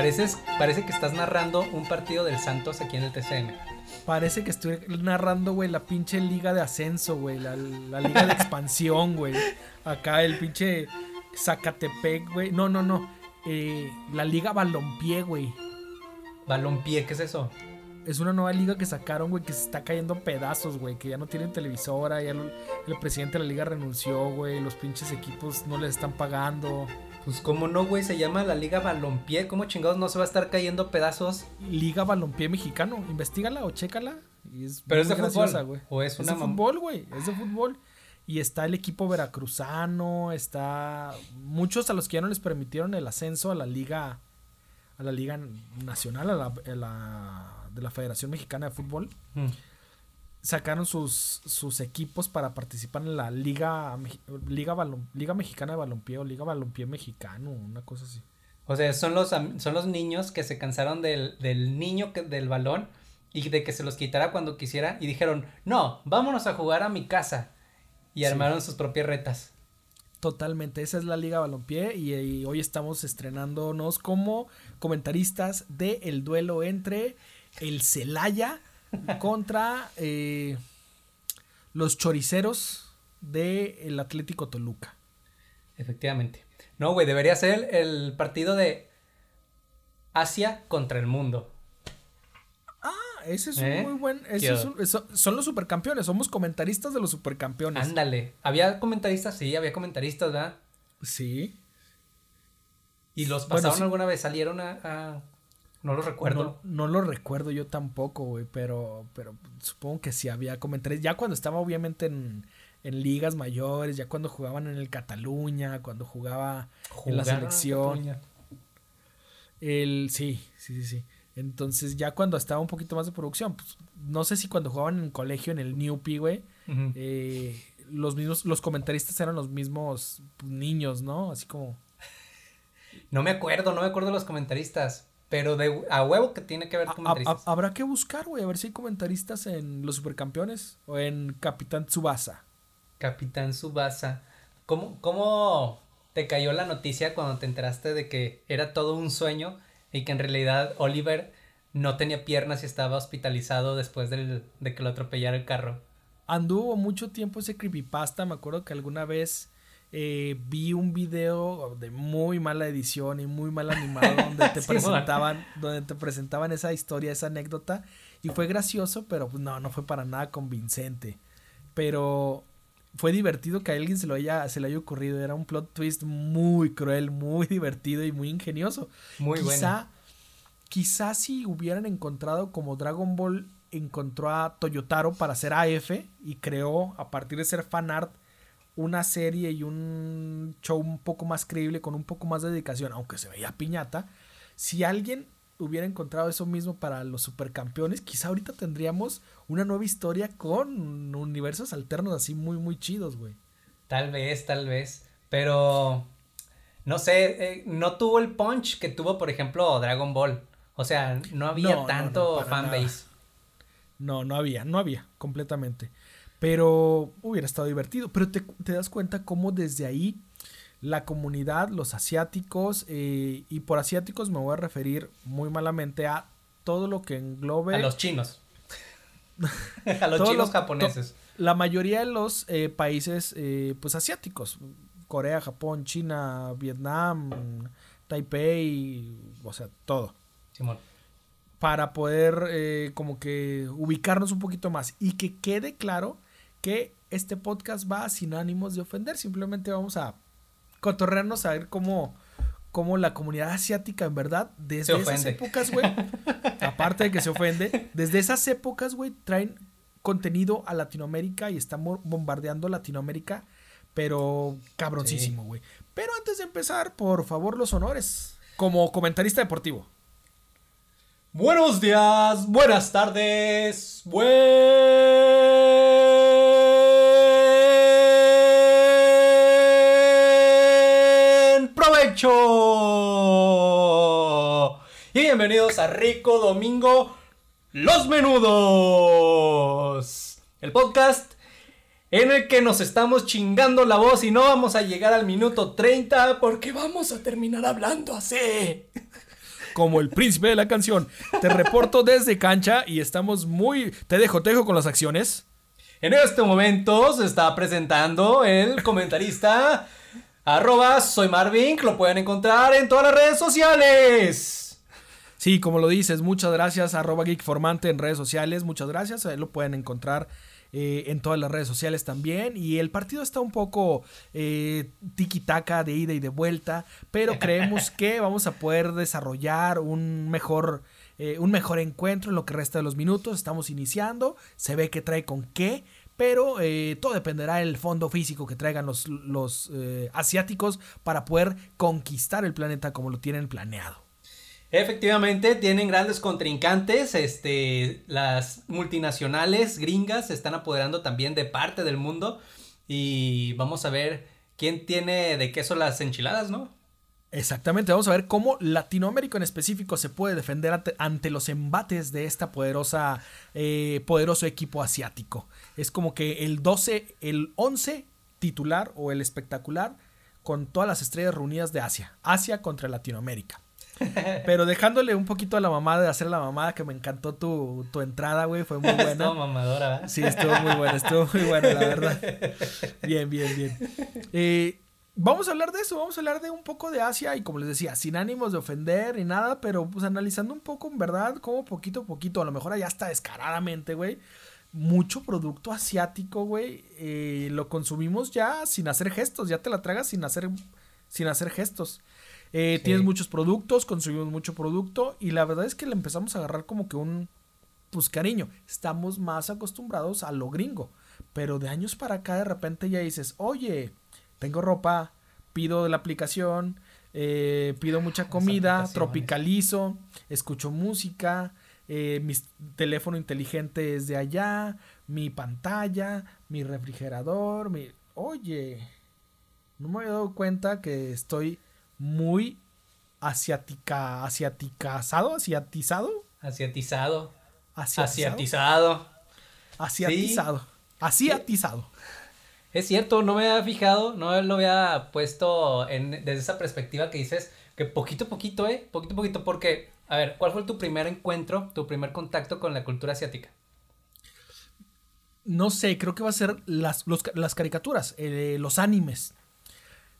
Pareces, parece que estás narrando un partido del Santos aquí en el TCM. Parece que estoy narrando, güey, la pinche liga de ascenso, güey. La, la liga de expansión, güey. Acá el pinche Zacatepec, güey. No, no, no. Eh, la liga Balompié, güey. Balompié, ¿qué es eso? Es una nueva liga que sacaron, güey, que se está cayendo pedazos, güey. Que ya no tienen televisora, ya lo- el presidente de la liga renunció, güey. Los pinches equipos no les están pagando. Pues cómo no, güey, se llama la Liga Balompié. ¿Cómo chingados no se va a estar cayendo pedazos? Liga Balompié Mexicano. Investígala o chécala. Y es Pero es de graciosa, fútbol, ¿o es una de fútbol, güey. Es de fútbol. Y está el equipo veracruzano. Está. Muchos a los que ya no les permitieron el ascenso a la liga. A la liga nacional, a la, a la- de la Federación Mexicana de Fútbol. Mm. Sacaron sus, sus equipos para participar en la Liga Liga, Balom- liga Mexicana de Balompié o Liga Balompié Mexicano, una cosa así. O sea, son los, son los niños que se cansaron del, del niño que, del balón y de que se los quitara cuando quisiera y dijeron, no, vámonos a jugar a mi casa. Y Sí. armaron sus propias retas. Totalmente, esa es la Liga Balompié y, y hoy estamos estrenándonos como comentaristas de el duelo entre el Celaya contra eh, los choriceros del Atlético Toluca. Efectivamente. No, güey, debería ser el, el partido de Asia contra el mundo. Ah, ese es ¿Eh? un muy buen. ese es un- son los supercampeones, somos comentaristas de los supercampeones. Ándale. ¿Había comentaristas? Sí, había comentaristas, ¿verdad? Sí. ¿Y los Bueno, pasaron sí. alguna vez? ¿Salieron a...? a- No lo recuerdo. No, no lo recuerdo yo tampoco, güey, pero, pero supongo que sí había comentarios. Ya cuando estaba obviamente en, en ligas mayores, ya cuando jugaban en el Cataluña, cuando jugaba en la selección. Cataluña. El, sí, sí, sí, sí. Entonces ya cuando estaba un poquito más de producción, pues, no sé si cuando jugaban en el colegio, en el Newpie, güey, eh, los mismos, los comentaristas eran los mismos niños, ¿no? Así como... No me acuerdo, no me acuerdo de los comentaristas. Pero de a huevo que tiene que comentaristas. a- habrá que buscar, güey, a ver si hay comentaristas en los supercampeones o en Capitán Tsubasa. Capitán Subasa. ¿Cómo, ¿Cómo te cayó la noticia cuando te enteraste de que era todo un sueño y que en realidad Oliver no tenía piernas y estaba hospitalizado después del- de que lo atropellara el carro? Anduvo mucho tiempo ese creepypasta. Me acuerdo que alguna vez eh, vi un video de muy mala edición y muy mal animado donde te Sí, presentaban, donde te presentaban esa historia, esa anécdota. Y fue gracioso, pero pues, no, no fue para nada convincente. Pero fue divertido que a alguien se lo haya, se le haya ocurrido. Era un plot twist muy cruel, muy divertido y muy ingenioso. Muy quizá, bueno. quizá si hubieran encontrado como Dragon Ball encontró a Toyotaro para hacer AF y creó a partir de ser fanart una serie y un show un poco más creíble con un poco más de dedicación, aunque se veía piñata. Si alguien hubiera encontrado eso mismo para los supercampeones, quizá ahorita tendríamos una nueva historia con universos alternos así muy muy chidos, güey. Tal vez, tal vez. Pero no sé, eh, no tuvo el punch que tuvo, por ejemplo, Dragon Ball. O sea, no había No, tanto no, fanbase. No, no había, no había, completamente. Pero hubiera estado divertido. Pero te, te das cuenta cómo desde ahí la comunidad, los asiáticos, eh, y por asiáticos me voy a referir muy malamente a todo lo que englobe A los chinos. a los chinos lo- japoneses. la mayoría de los eh, países eh, pues asiáticos. Corea, Japón, China, Vietnam, Taipei, o sea, todo. Simón. para poder eh, como que ubicarnos un poquito más y que quede claro que este podcast va sin ánimos de ofender, simplemente vamos a cotorrearnos a ver cómo, cómo la comunidad asiática en verdad desde esas épocas, güey, aparte de que se ofende, desde esas épocas, güey, traen contenido a Latinoamérica y están bombardeando Latinoamérica, pero cabroncísimo, güey. Pero antes de empezar, por favor, los honores como comentarista deportivo. Buenos días, buenas tardes, buen Y bienvenidos a Rico Domingo Los Menudos. El podcast en el que nos estamos chingando la voz y no vamos a llegar al minuto 30 porque vamos a terminar hablando así. Como el príncipe de la canción. Te reporto desde cancha y estamos muy... Te dejo, te dejo con las acciones. En este momento se está presentando el comentarista arroba soy Marvin, lo pueden encontrar en todas las redes sociales. Sí, como lo dices, muchas gracias, arroba geekformante en redes sociales, muchas gracias, ahí lo pueden encontrar eh, en todas las redes sociales también. Y el partido está un poco eh, tiki-taka de ida y de vuelta, pero creemos que vamos a poder desarrollar un mejor, eh, un mejor encuentro en lo que resta de los minutos. Estamos iniciando, se ve que trae con qué. Pero todo dependerá del fondo físico que traigan los, los asiáticos para poder conquistar el planeta como lo tienen planeado. Efectivamente, tienen grandes contrincantes. Este, las multinacionales gringas se están apoderando también de parte del mundo. Y vamos a ver quién tiene de queso las enchiladas, ¿no? Exactamente, vamos a ver cómo Latinoamérica en específico se puede defender ante, los embates de esta poderosa, eh, poderoso equipo asiático. Es como que el 12, el 11 titular o el espectacular con todas las estrellas reunidas de Asia. Asia contra Latinoamérica. Pero dejándole un poquito a la mamada de hacer la mamada, que me encantó tu, entrada, güey, fue muy buena. estuvo mamadora, ¿verdad? Sí, estuvo muy buena, estuvo muy buena, la verdad. Bien, bien, bien. Eh, vamos a hablar de eso, vamos a hablar de un poco de Asia y como les decía, sin ánimos de ofender ni nada, pero pues analizando un poco en verdad, como poquito a poquito, a lo mejor allá está descaradamente, güey. Mucho producto asiático, güey, eh, lo consumimos ya sin hacer gestos, ya te la tragas sin hacer, sin hacer gestos. Eh, tienes muchos productos, consumimos mucho producto y la verdad es que le empezamos a agarrar como que un, pues cariño, estamos más acostumbrados a lo gringo, pero de años para acá de repente ya dices, oye, tengo ropa, pido la aplicación, eh, pido mucha comida, tropicalizo, escucho música, eh, mi teléfono inteligente es de allá, mi pantalla, mi refrigerador, mi... Oye, no me había dado cuenta que estoy muy asiática, asiaticazado, asiatizado. Asiatizado. Asiatizado. Asiatizado. Asiatizado. Es cierto, no me había fijado, no lo había puesto en, desde esa perspectiva que dices que poquito a poquito, ¿eh? Poquito a poquito, porque, a ver, ¿cuál fue tu primer encuentro, tu primer contacto con la cultura asiática? No sé, creo que va a ser las, las caricaturas, eh, los animes.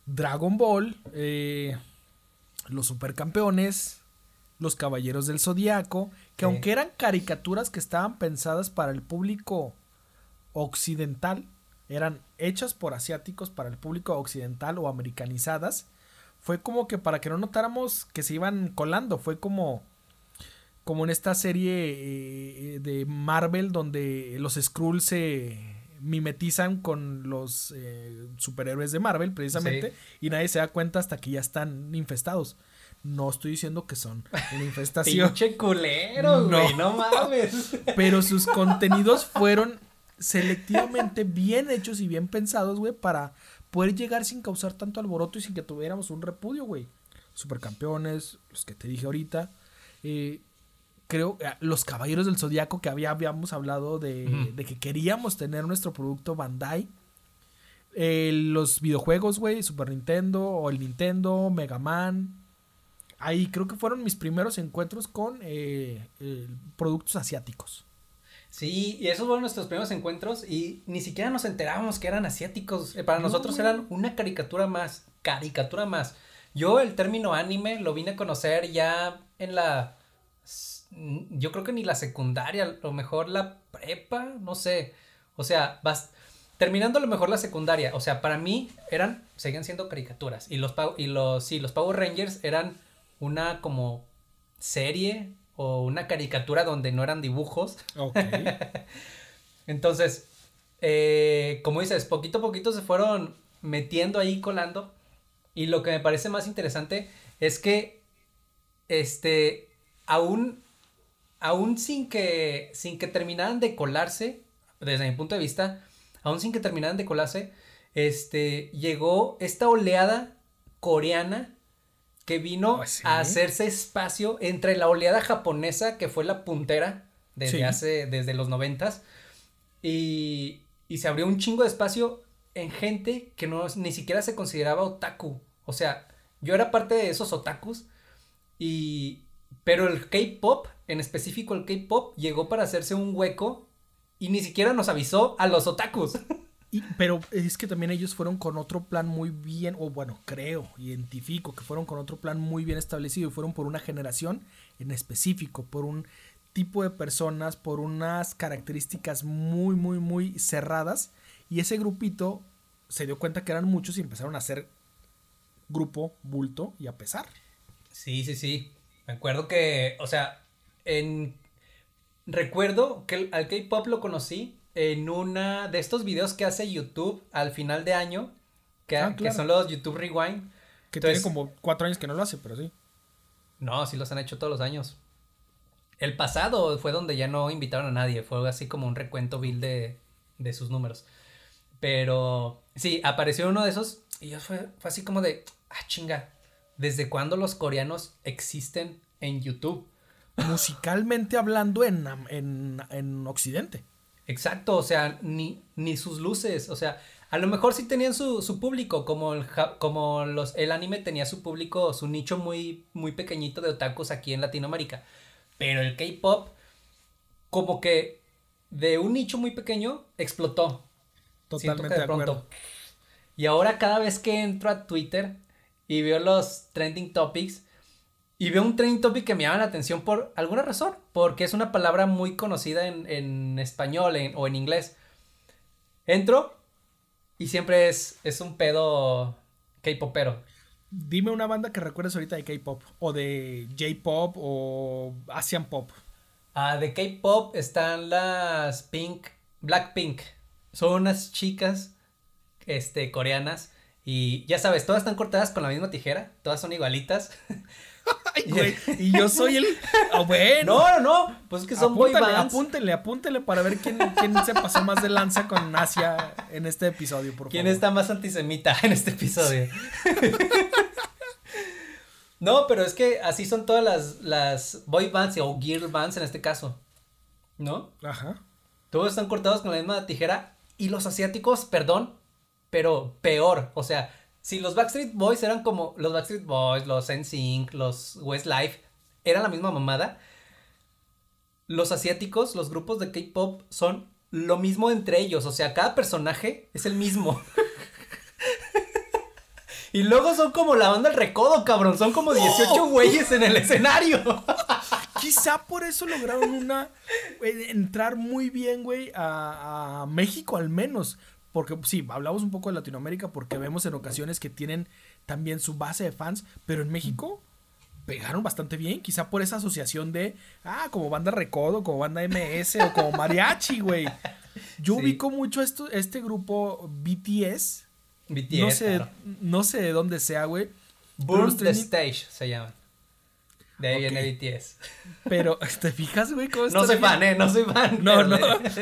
Dragon Ball, eh, los supercampeones, los caballeros del zodiaco, que aunque eran caricaturas que estaban pensadas para el público occidental, eran hechas por asiáticos para el público occidental o americanizadas, fue como que para que no notáramos que se iban colando, fue como como en esta serie eh, de Marvel donde los Skrulls se mimetizan con los eh, superhéroes de Marvel, precisamente, y nadie se da cuenta hasta que ya están infestados. No estoy diciendo que son una infestación. Pinche culero, güey, no, mames. Pero sus contenidos fueron selectivamente bien hechos y bien pensados, güey, para poder llegar sin causar tanto alboroto y sin que tuviéramos un repudio, güey. Supercampeones, los que te dije ahorita. Eh, creo, eh, los Caballeros del Zodiaco que había, habíamos hablado de, que queríamos tener nuestro producto Bandai. Eh, los videojuegos, güey, Super Nintendo o el Nintendo, Mega Man. Ahí creo que fueron mis primeros encuentros con eh, productos asiáticos. Sí, y esos fueron nuestros primeros encuentros y ni siquiera nos enterábamos que eran asiáticos. para nosotros eran una caricatura más, caricatura más. Yo el término anime lo vine a conocer ya en la yo creo que ni la secundaria, a lo mejor la prepa, no sé. O sea, vas terminando a lo mejor la secundaria, o sea, para mí eran seguían siendo caricaturas y los y los sí, los Power Rangers eran una como serie o una caricatura donde no eran dibujos. Entonces, eh, como dices, poquito a poquito se fueron metiendo ahí, colando. Y lo que me parece más interesante es que, este, aún aún sin que, sin que terminaran de colarse, desde mi punto de vista, aún sin que terminaran de colarse, este, llegó esta oleada coreana que vino Ah, sí. a hacerse espacio entre la oleada japonesa, que fue la puntera desde Sí. hace, desde los noventas, y, y se abrió un chingo de espacio en gente que no, ni siquiera se consideraba otaku. O sea, yo era parte de esos otakus y... Pero el K-Pop, en específico el K-Pop, llegó para hacerse un hueco y ni siquiera nos avisó a los otakus. Y- pero es que también ellos fueron con otro plan muy bien, o bueno, creo, identifico que fueron con otro plan muy bien establecido y fueron por una generación en específico, por un tipo de personas, por unas características muy, muy, muy cerradas. Y ese grupito se dio cuenta que eran muchos y empezaron a hacer grupo, bulto y a pesar. Sí, sí, sí. Me acuerdo que, o sea, en... Recuerdo que al K-Pop lo conocí en una de estos videos que hace YouTube al final de año, que, Ah, que son los YouTube Rewind. Que Entonces- tiene como cuatro años que no lo hace, pero sí. No, sí los han hecho todos los años. El pasado fue donde ya no invitaron a nadie, fue así como un recuento vil de, de sus números. Pero sí, apareció uno de esos y yo fue, fue así como de, ah, chinga, ¿desde cuándo los coreanos existen en YouTube? Musicalmente hablando en, en, en Occidente. Exacto, o sea, ni, ni sus luces, o sea, a lo mejor sí tenían su, su público, como, el, como los, el anime tenía su público, su nicho muy, muy pequeñito de otakus aquí en Latinoamérica, pero el K-Pop, como que de un nicho muy pequeño, explotó. Totalmente que de de pronto. acuerdo. Y ahora cada vez que entro a Twitter y veo los trending topics y veo un trending topic que me llama la atención por alguna razón, porque es una palabra muy conocida en, en español en- o en inglés. Entro y siempre es, es un pedo K-popero. Dime una banda que recuerdes ahorita de K-pop o de J-pop o Asian pop. Ah, de K-pop están las Pink, Blackpink. Son unas chicas este, coreanas. Y ya sabes, todas están cortadas con la misma tijera. Todas son igualitas. Ay, güey. Y yo soy el. Ah, bueno. No, no, no. Pues es que son boy apúntale, bands. apúntele, apúntele para ver quién, quién se pasó más de lanza con Asia en este episodio, por ¿Quién está más antisemita en este episodio? no, pero es que así son todas las, las boy bands o girl bands en este caso. ¿No? Ajá. Todos están cortados con la misma tijera. Y los asiáticos, perdón, pero peor. O sea, si los Backstreet Boys eran como los Backstreet Boys, los NSYNC, los Westlife, eran la misma mamada. Los asiáticos, los grupos de K-pop son lo mismo entre ellos. O sea, cada personaje es el mismo. y luego son como la banda El Recodo, cabrón. Son como 18 güeyes en el escenario. Quizá por eso lograron una. eh, entrar muy bien, güey, a, a México al menos. Porque sí, hablamos un poco de Latinoamérica porque vemos en ocasiones que tienen también su base de fans, pero en México pegaron bastante bien, quizá por esa asociación de, ah, como banda Recodo, como banda MS o como mariachi, güey. Yo Sí. ubico mucho esto, este grupo BTS, BTS, no sé, claro. no sé de dónde sea, güey. Burn the Stage se llaman. De ahí Ok. viene BTS. Pero, ¿te fijas, güey? cómo No soy bien? fan, eh, no soy fan. No, no.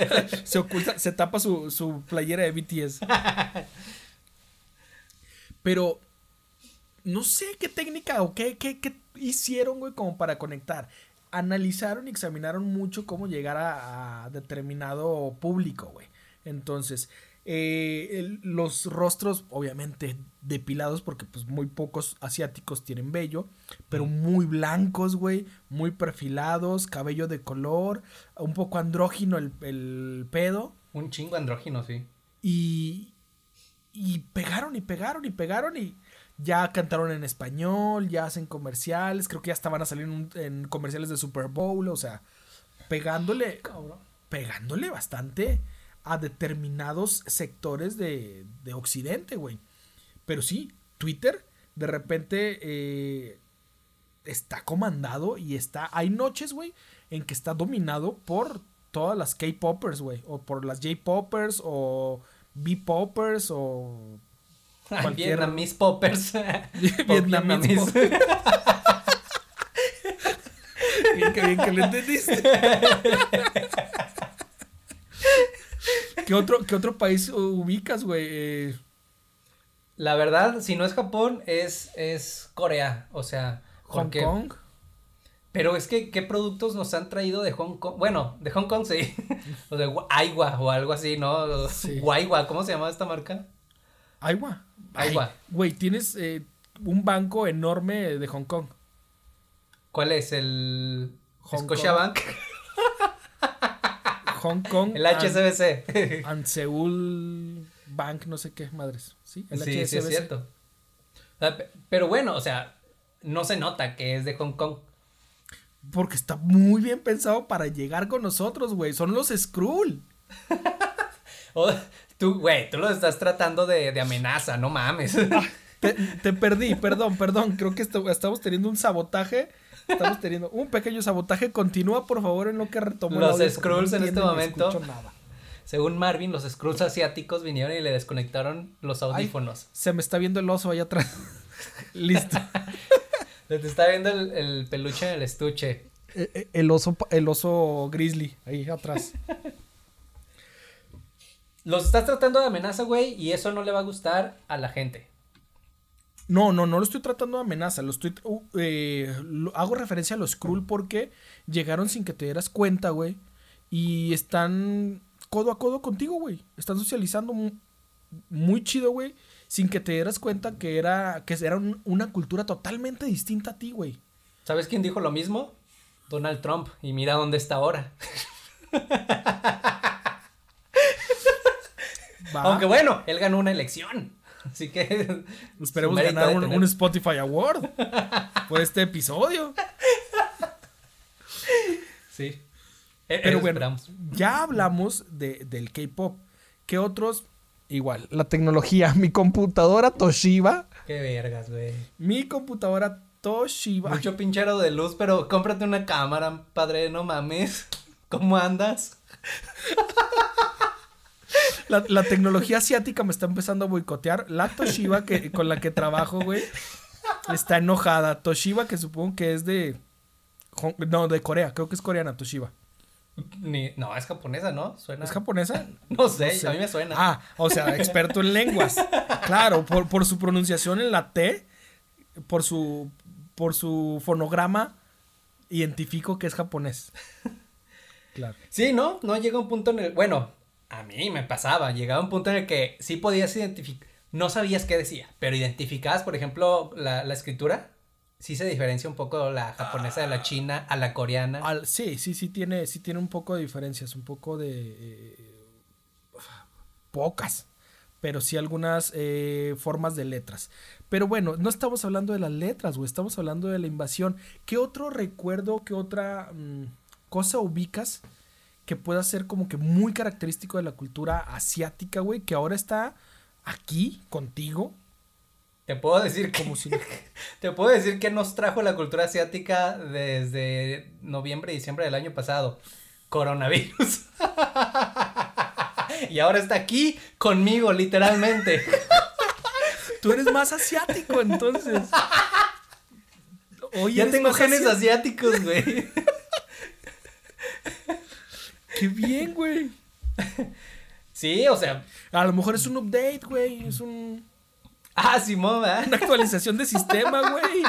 se oculta, se tapa su, su playera de BTS. Pero no sé qué técnica o qué, qué, qué hicieron, güey, como para conectar. Analizaron y examinaron mucho cómo llegar a, a determinado público, güey. Entonces, eh, el- los rostros, obviamente, depilados, porque pues muy pocos asiáticos tienen vello, pero muy blancos, güey, muy perfilados, cabello de color, un poco andrógino el, el pedo. Un chingo andrógino, sí. Y, y pegaron y pegaron y pegaron y ya cantaron en español, ya hacen comerciales, creo que ya estaban a salir en comerciales de Super Bowl, o sea, pegándole, pegándole bastante a determinados sectores de, de Occidente, güey. Pero sí, Twitter de repente eh, está comandado y está, hay noches, güey, en que está dominado por todas las K-Poppers, güey, o por las J-Poppers o B-Poppers o Cualquier- Vietnamese poppers. Vietnamese Vietnamese. bien, qué bien que lo entendiste. ¿Qué otro, ¿Qué otro país ubicas, güey? Eh, La verdad, si no es Japón, es, es Corea. O sea, Hong porque- Kong. Pero es que, ¿qué productos nos han traído de Hong Kong? Bueno, de Hong Kong sí. o de Aiwa o algo así, ¿no? Sí. Guaywa, ¿cómo se llama esta marca? Agua. Agua. Güey, tienes eh, un banco enorme de Hong Kong. ¿Cuál es? El Hong Scotiabank, Hong Kong. el HSBC. And Seoul Bank, no sé qué madres. Sí, el sí, sí es cierto. O sea, pe- Pero bueno, o sea, no se nota que es de Hong Kong. Porque está muy bien pensado para llegar con nosotros, güey. Son los Skrull. O, tú, güey, tú lo estás tratando de, de amenaza, no mames. Te, te perdí, perdón, perdón. Creo que estamos teniendo un sabotaje. Estamos teniendo un pequeño sabotaje. Continúa, por favor, en lo que retomó Los Skrulls en este momento. nada. Según Marvin, los Skrulls asiáticos vinieron y le desconectaron los Ay, audífonos. se me está viendo el oso allá atrás. Listo. Se te está viendo el, el peluche en el estuche. Eh, eh, El oso, el oso grizzly, ahí atrás. Los estás tratando de amenaza, güey, y eso no le va a gustar a la gente. No, no, no lo estoy tratando de amenaza. Lo estoy. uh, eh, lo- hago referencia a los Skrull porque llegaron sin que te dieras cuenta, güey. Y están codo a codo contigo, güey. Están socializando mu- muy chido, güey. Sin que te dieras cuenta que era, que era un- una cultura totalmente distinta a ti, güey. ¿Sabes quién dijo lo mismo? Donald Trump. Y mira dónde está ahora. Va. Aunque bueno, él ganó una elección. Así que. Esperemos ganar un, un Spotify Award por este episodio. Sí. Eh, Pero bueno, esperamos. ya hablamos de, del K-pop. ¿Qué otros? Igual, la tecnología. Mi computadora Toshiba. Qué vergas, güey. Mi computadora Toshiba. Mucho pinchero de luz, pero cómprate una cámara, padre, no mames. ¿Cómo andas? La, la tecnología asiática me está empezando a boicotear. La Toshiba que, con la que trabajo, güey, está enojada. Toshiba, que supongo que es de. No, de Corea. Creo que es coreana, Toshiba. Ni, no, es japonesa, ¿no? Suena. ¿Es japonesa? No sé, No sé. a mí me suena. Ah, o sea, experto en lenguas. Claro, por, por su pronunciación en la T, por su, por su fonograma, identifico que es japonés. Claro. Sí, ¿no? No llega un punto en el. Bueno, a mí me pasaba. Llegaba un punto en el que sí podías identificar. No sabías qué decía, pero identificabas, por ejemplo, la, la escritura. Sí se diferencia un poco la japonesa de la china a la coreana. Al- sí, sí, sí tiene, sí tiene un poco de diferencias, un poco de eh, pocas, pero sí algunas eh, formas de letras. Pero bueno, no estamos hablando de las letras, güey, estamos hablando de la invasión. ¿Qué otro recuerdo, qué otra mm, cosa ubicas que pueda ser como que muy característico de la cultura asiática, güey, que ahora está aquí contigo? Te puedo decir que. Como si... Te puedo decir que nos trajo la cultura asiática desde noviembre y diciembre del año pasado. Coronavirus. y ahora está aquí conmigo, literalmente. Tú eres más asiático, entonces. Oye, ya tengo genes asiático. asiáticos, güey. Qué bien, güey. Sí, o sea. A lo mejor es un update, güey. Es un- Ah, Simón, ¿verdad? una actualización de sistema, güey.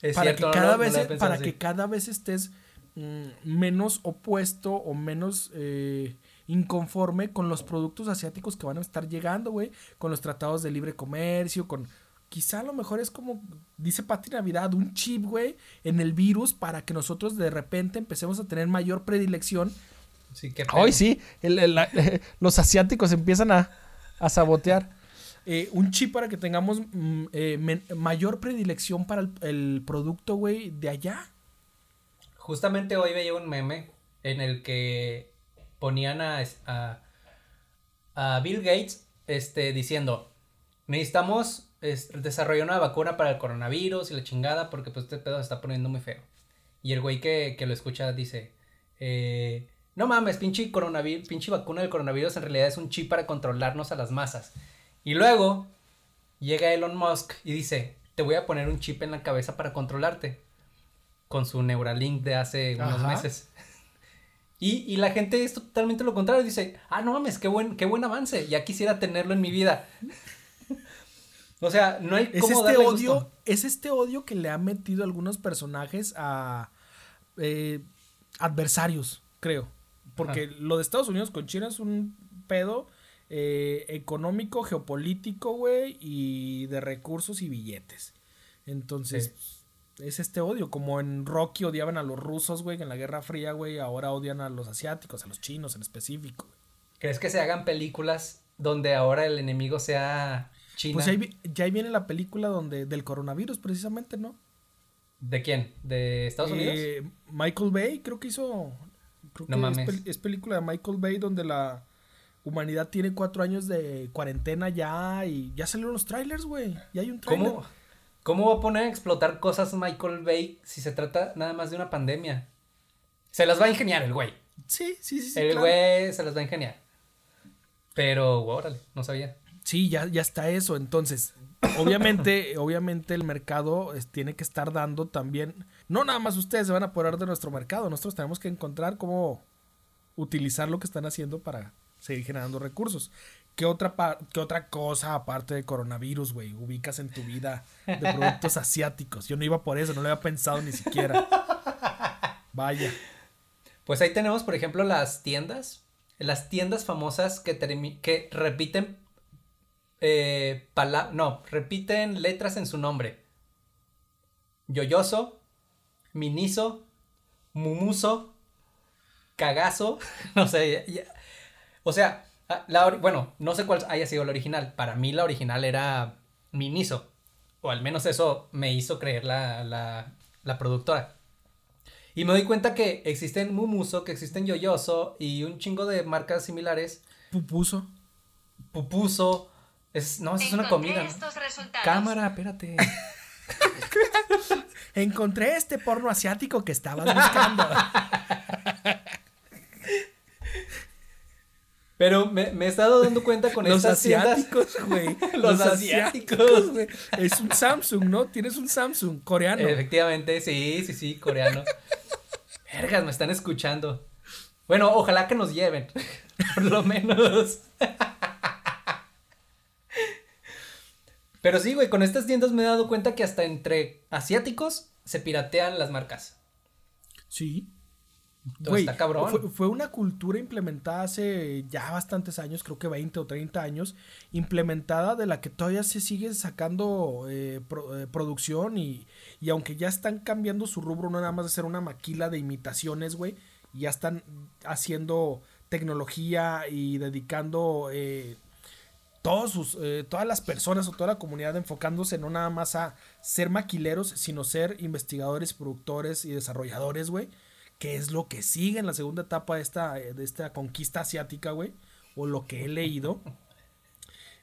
Es Para, cierto, que no cada no vez, había pensado para así. que cada vez estés mm, menos opuesto o menos eh, inconforme con los productos asiáticos que van a estar llegando, güey. Con los tratados de libre comercio, con... Quizá a lo mejor es como, dice Pati Navidad, un chip, güey, en el virus para que nosotros de repente empecemos a tener mayor predilección Sí, qué Hoy sí, el- el- la- los asiáticos empiezan a, a sabotear. Eh, un chip para que tengamos mm, eh, men- mayor predilección para el, el producto, güey, de allá. Justamente hoy veía un meme en el que ponían a, a, a Bill Gates este, diciendo, necesitamos es, desarrollar una vacuna para el coronavirus y la chingada porque pues este pedo se está poniendo muy feo. Y el güey que, que lo escucha dice, eh, no mames, pinche, coronavirus, pinche vacuna del coronavirus en realidad es un chip para controlarnos a las masas. Y luego llega Elon Musk y dice, te voy a poner un chip en la cabeza para controlarte. con su Neuralink de hace unos Ajá. meses. Y, y la gente es totalmente lo contrario, dice, ah, no mames, qué buen, qué buen avance, ya quisiera tenerlo en mi vida. O sea, no hay Es cómo este darle odio, gusto. es este odio que le han metido algunos personajes a eh, adversarios, creo. Porque lo de Estados Unidos con China es un pedo eh, económico, geopolítico, güey, y de recursos y billetes. Entonces, es este odio. Como en Rocky odiaban a los rusos, güey, en la Guerra Fría, güey, ahora odian a los asiáticos, a los chinos en específico. ¿Crees que se hagan películas donde ahora el enemigo sea China? Pues ahí ya ahí viene la película donde del coronavirus, precisamente, ¿no? ¿De quién? ¿De Estados Unidos? Eh, Michael Bay creo que hizo. Creo No que mames. Es, pel- es película de Michael Bay donde la humanidad tiene cuatro años de cuarentena ya y ya salieron los trailers, güey. Ya hay un trailer. ¿Cómo, ¿Cómo va a poner a explotar cosas Michael Bay si se trata nada más de una pandemia? Se las va a ingeniar el güey. Sí, sí, sí. sí, el claro. güey se las va a ingeniar. Pero, órale, no sabía. Sí, ya, ya está eso. Entonces, obviamente, obviamente el mercado es- tiene que estar dando también. No nada más ustedes se van a apoderar de nuestro mercado. Nosotros tenemos que encontrar cómo utilizar lo que están haciendo para seguir generando recursos. ¿Qué otra, qué otra cosa aparte de coronavirus, güey? Ubicas en tu vida de productos asiáticos. Yo no iba por eso, no lo había pensado ni siquiera. Vaya. Pues ahí tenemos, por ejemplo, las tiendas. Las tiendas famosas que, que repiten. Eh, pala- no, repiten letras en su nombre. Yoyoso, Miniso, Mumuso, Cagazo. No sé. ya- ya. O sea, ah, la bueno, no sé cuál haya sido la original. Para mí la original era Miniso. O al menos eso me hizo creer la, la, la productora. Y me doy cuenta que existen Mumuso, que existen Yoyoso y un chingo de marcas similares. Pupuso. Pupuso. Es, no, es una comida. ¿no? estos resultados. Cámara, espérate. Encontré este porno asiático que estabas buscando. Pero me, me he estado dando cuenta con Los estas asiáticos, güey. Los asiáticos. güey. Es un Samsung, ¿no? Tienes un Samsung coreano. Efectivamente, sí, sí, sí, coreano. Vergas, me están escuchando. Bueno, ojalá que nos lleven. Por lo menos. Pero sí, güey, con estas tiendas me he dado cuenta que hasta entre asiáticos se piratean las marcas. Sí. Entonces, Güey, está cabrón. Fue, fue una cultura implementada hace ya bastantes años, creo que 20 o 30 años, implementada de la que todavía se sigue sacando eh, pro- eh, producción y, y aunque ya están cambiando su rubro, no nada más de ser una maquila de imitaciones, güey, ya están haciendo tecnología y dedicando eh, todos sus, eh, todas las personas o toda la comunidad enfocándose no nada más a ser maquileros, sino ser investigadores, productores y desarrolladores, güey. Que es lo que sigue en la segunda etapa de esta, eh, de esta conquista asiática, güey. O lo que he leído.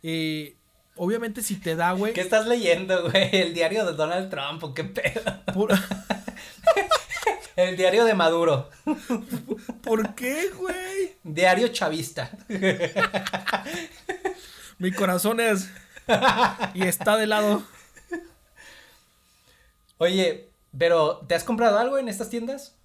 Eh, obviamente si te da, güey. ¿Qué estás leyendo, güey? ¿El diario de Donald Trump o qué pedo? ¿Por, El diario de Maduro. ¿por qué, güey? Diario chavista. Mi corazón es... Y está de lado. Oye, pero ¿te has comprado algo en estas tiendas?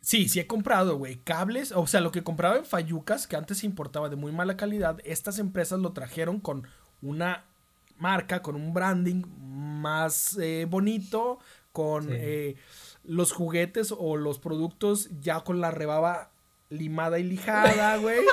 Sí, sí he comprado, güey, cables, o sea, lo que compraba en Fayucas, que antes se importaba de muy mala calidad, estas empresas lo trajeron con una marca, con un branding más eh, bonito, con Sí. eh, los juguetes o los productos ya con la rebaba limada y lijada, güey.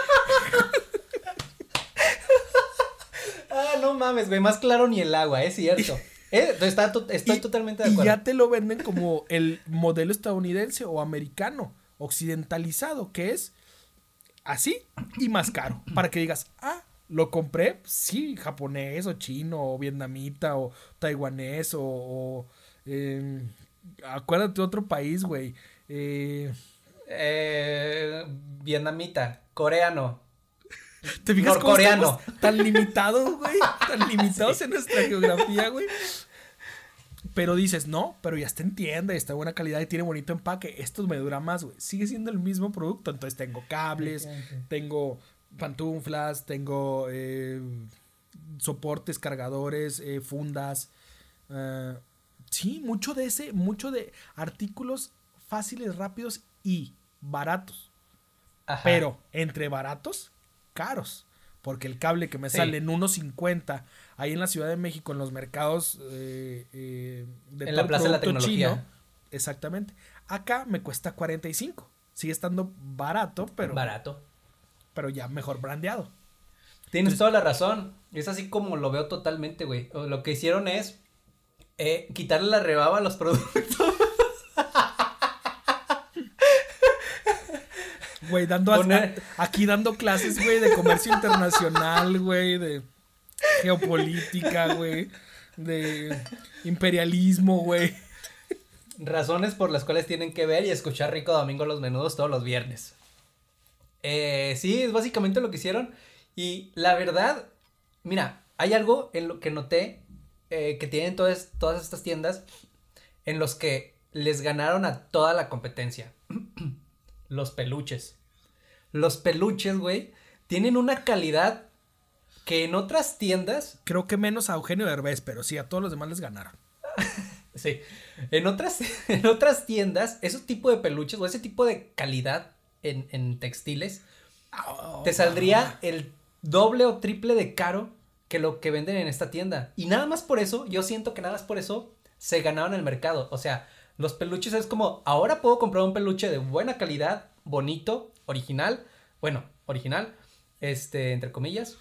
Ah, no mames, güey, más claro ni el agua, es cierto. Eh, está estoy Y- totalmente de Y acuerdo. ya te lo venden como el modelo estadounidense o americano, occidentalizado, que es así y más caro. Para que digas, ah, lo compré, sí, japonés o chino o vietnamita o taiwanés o... o, em, acuérdate de otro país, güey. Eh, Eh, vietnamita, coreano. ¿Te fijas Norcoreano. tan limitados, güey? Tan limitados en nuestra geografía, güey. Pero dices, no, pero ya está en tienda está de buena calidad y tiene bonito empaque. Esto me dura más, güey. Sigue siendo el mismo producto. Entonces tengo cables, tengo pantuflas, tengo eh, soportes, cargadores, eh, fundas. eh, Sí, mucho de ese, mucho de artículos fáciles, rápidos y baratos. Ajá. Pero entre baratos, caros. Porque el cable que me Sí. sale en 1.50 ahí en la Ciudad de México, en los mercados eh, eh, de En todo la Plaza de la Tecnología. exactamente. Acá me cuesta 45. Sigue estando barato, pero, Barato. pero ya mejor brandeado. Tienes toda la razón. Es así como lo veo totalmente, güey. Lo que hicieron es eh, quitarle la rebaba a los productos. Güey, dando a- aquí dando clases, güey, de comercio internacional, güey, de geopolítica, güey, de imperialismo, güey. Razones por las cuales tienen que ver y escuchar Rico Domingo los menudos todos los viernes. Eh, sí, es básicamente lo que hicieron. Y la verdad, mira, hay algo en lo que noté eh, que tienen todas, todas estas tiendas en los que les ganaron a toda la competencia. los peluches. Los peluches, güey, tienen una calidad que en otras tiendas Creo que menos a Eugenio Derbez, pero sí, a todos los demás les ganaron. Sí. En otras, en otras tiendas, ese tipo de peluches o ese tipo de calidad en, en textiles te saldría el doble o triple de caro que lo que venden en esta tienda. Y nada más por eso, yo siento que nada más por eso se ganaron el mercado. O sea, los peluches es como, ahora puedo comprar un peluche de buena calidad, bonito, original. Bueno, original, este, entre comillas.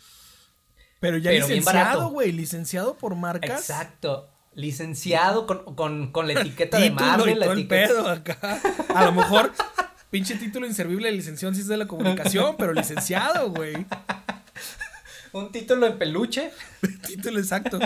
Pero ya Pero licenciado, güey, licenciado por marcas. Exacto. Licenciado con, con, con la etiqueta de Marvel, la etiqueta. pedo acá. A lo mejor, pinche título inservible de licenciación sí es de la comunicación, pero licenciado, güey. Un título en peluche. Título exacto.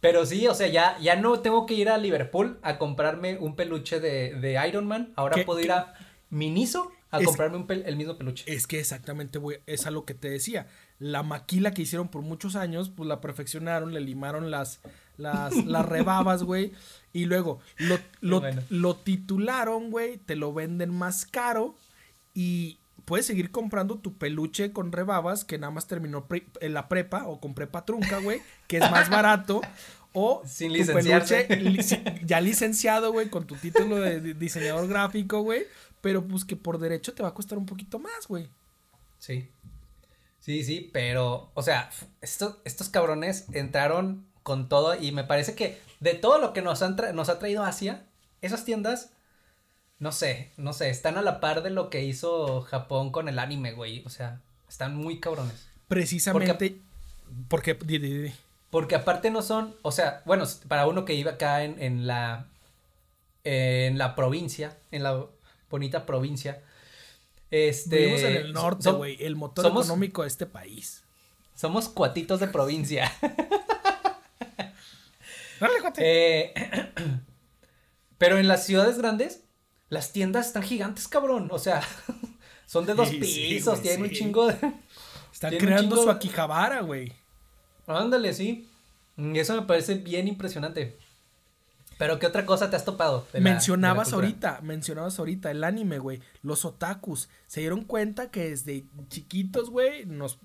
Pero sí, o sea, ya, ya no tengo que ir a Liverpool a comprarme un peluche de, de Iron Man. Ahora ¿Qué- puedo ir a Miniso a Es- comprarme un pel- el mismo peluche. Es que exactamente, güey, es a lo que te decía. La maquila que hicieron por muchos años, pues la perfeccionaron, le limaron las, las, las rebabas, güey. Y luego lo, lo, bueno. lo titularon, güey, te lo venden más caro y puedes seguir comprando tu peluche con rebabas que nada más terminó pre- en la prepa o con prepa trunca, güey, que es más barato. O Sin tu licenciarse. peluche li- si- ya licenciado, güey, con tu título de di- diseñador gráfico, güey. Pero pues que por derecho te va a costar un poquito más, güey. Sí. Sí, sí, pero, o sea, estos, estos cabrones entraron con todo y me parece que de todo lo que nos, han nos ha traído Asia, esas tiendas, no sé, no sé, están a la par de lo que hizo Japón con el anime, güey. O sea, están muy cabrones. Precisamente porque, di- Porque aparte no son, o sea, bueno, para uno que iba acá en, en la en la provincia, en la bonita provincia, este vivimos en el norte, güey, el motor somos- económico de este país. Somos cuatitos de provincia. Dale, cuate. Eh, pero en las ciudades grandes, las tiendas están gigantes, cabrón. O sea, son de dos Sí, sí, pisos, tienen un chingo de. Están creando chingo su Akihabara, güey. Ándale, sí. Y eso me parece bien impresionante. Pero ¿qué otra cosa te has topado? de la- mencionabas de la cultura? ahorita, mencionabas ahorita el anime, güey. Los otakus se dieron cuenta que desde chiquitos, güey, nos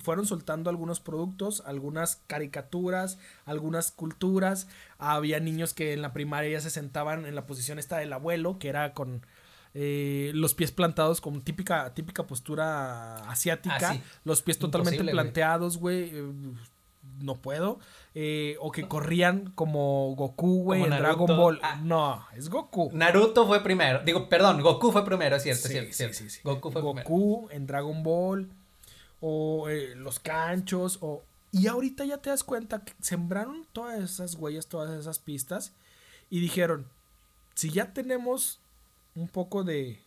fueron soltando algunos productos, algunas caricaturas, algunas culturas. Había niños que en la primaria ya se sentaban en la posición esta del abuelo, que era con eh, los pies plantados con típica, típica postura asiática, Ah, sí. los pies totalmente Imposible, planteados, güey. No puedo. Eh, o que corrían como Goku, güey, en Dragon. Ball. Ah. No, es Goku. Naruto fue primero. Digo, perdón, Goku fue primero, es cierto, Sí, cierto, sí, cierto. sí, sí. Goku fue primero. Goku en Dragon Ball. O eh, los canchos. O... Y ahorita ya te das cuenta que sembraron todas esas huellas, todas esas pistas. Y dijeron, si ya tenemos un poco de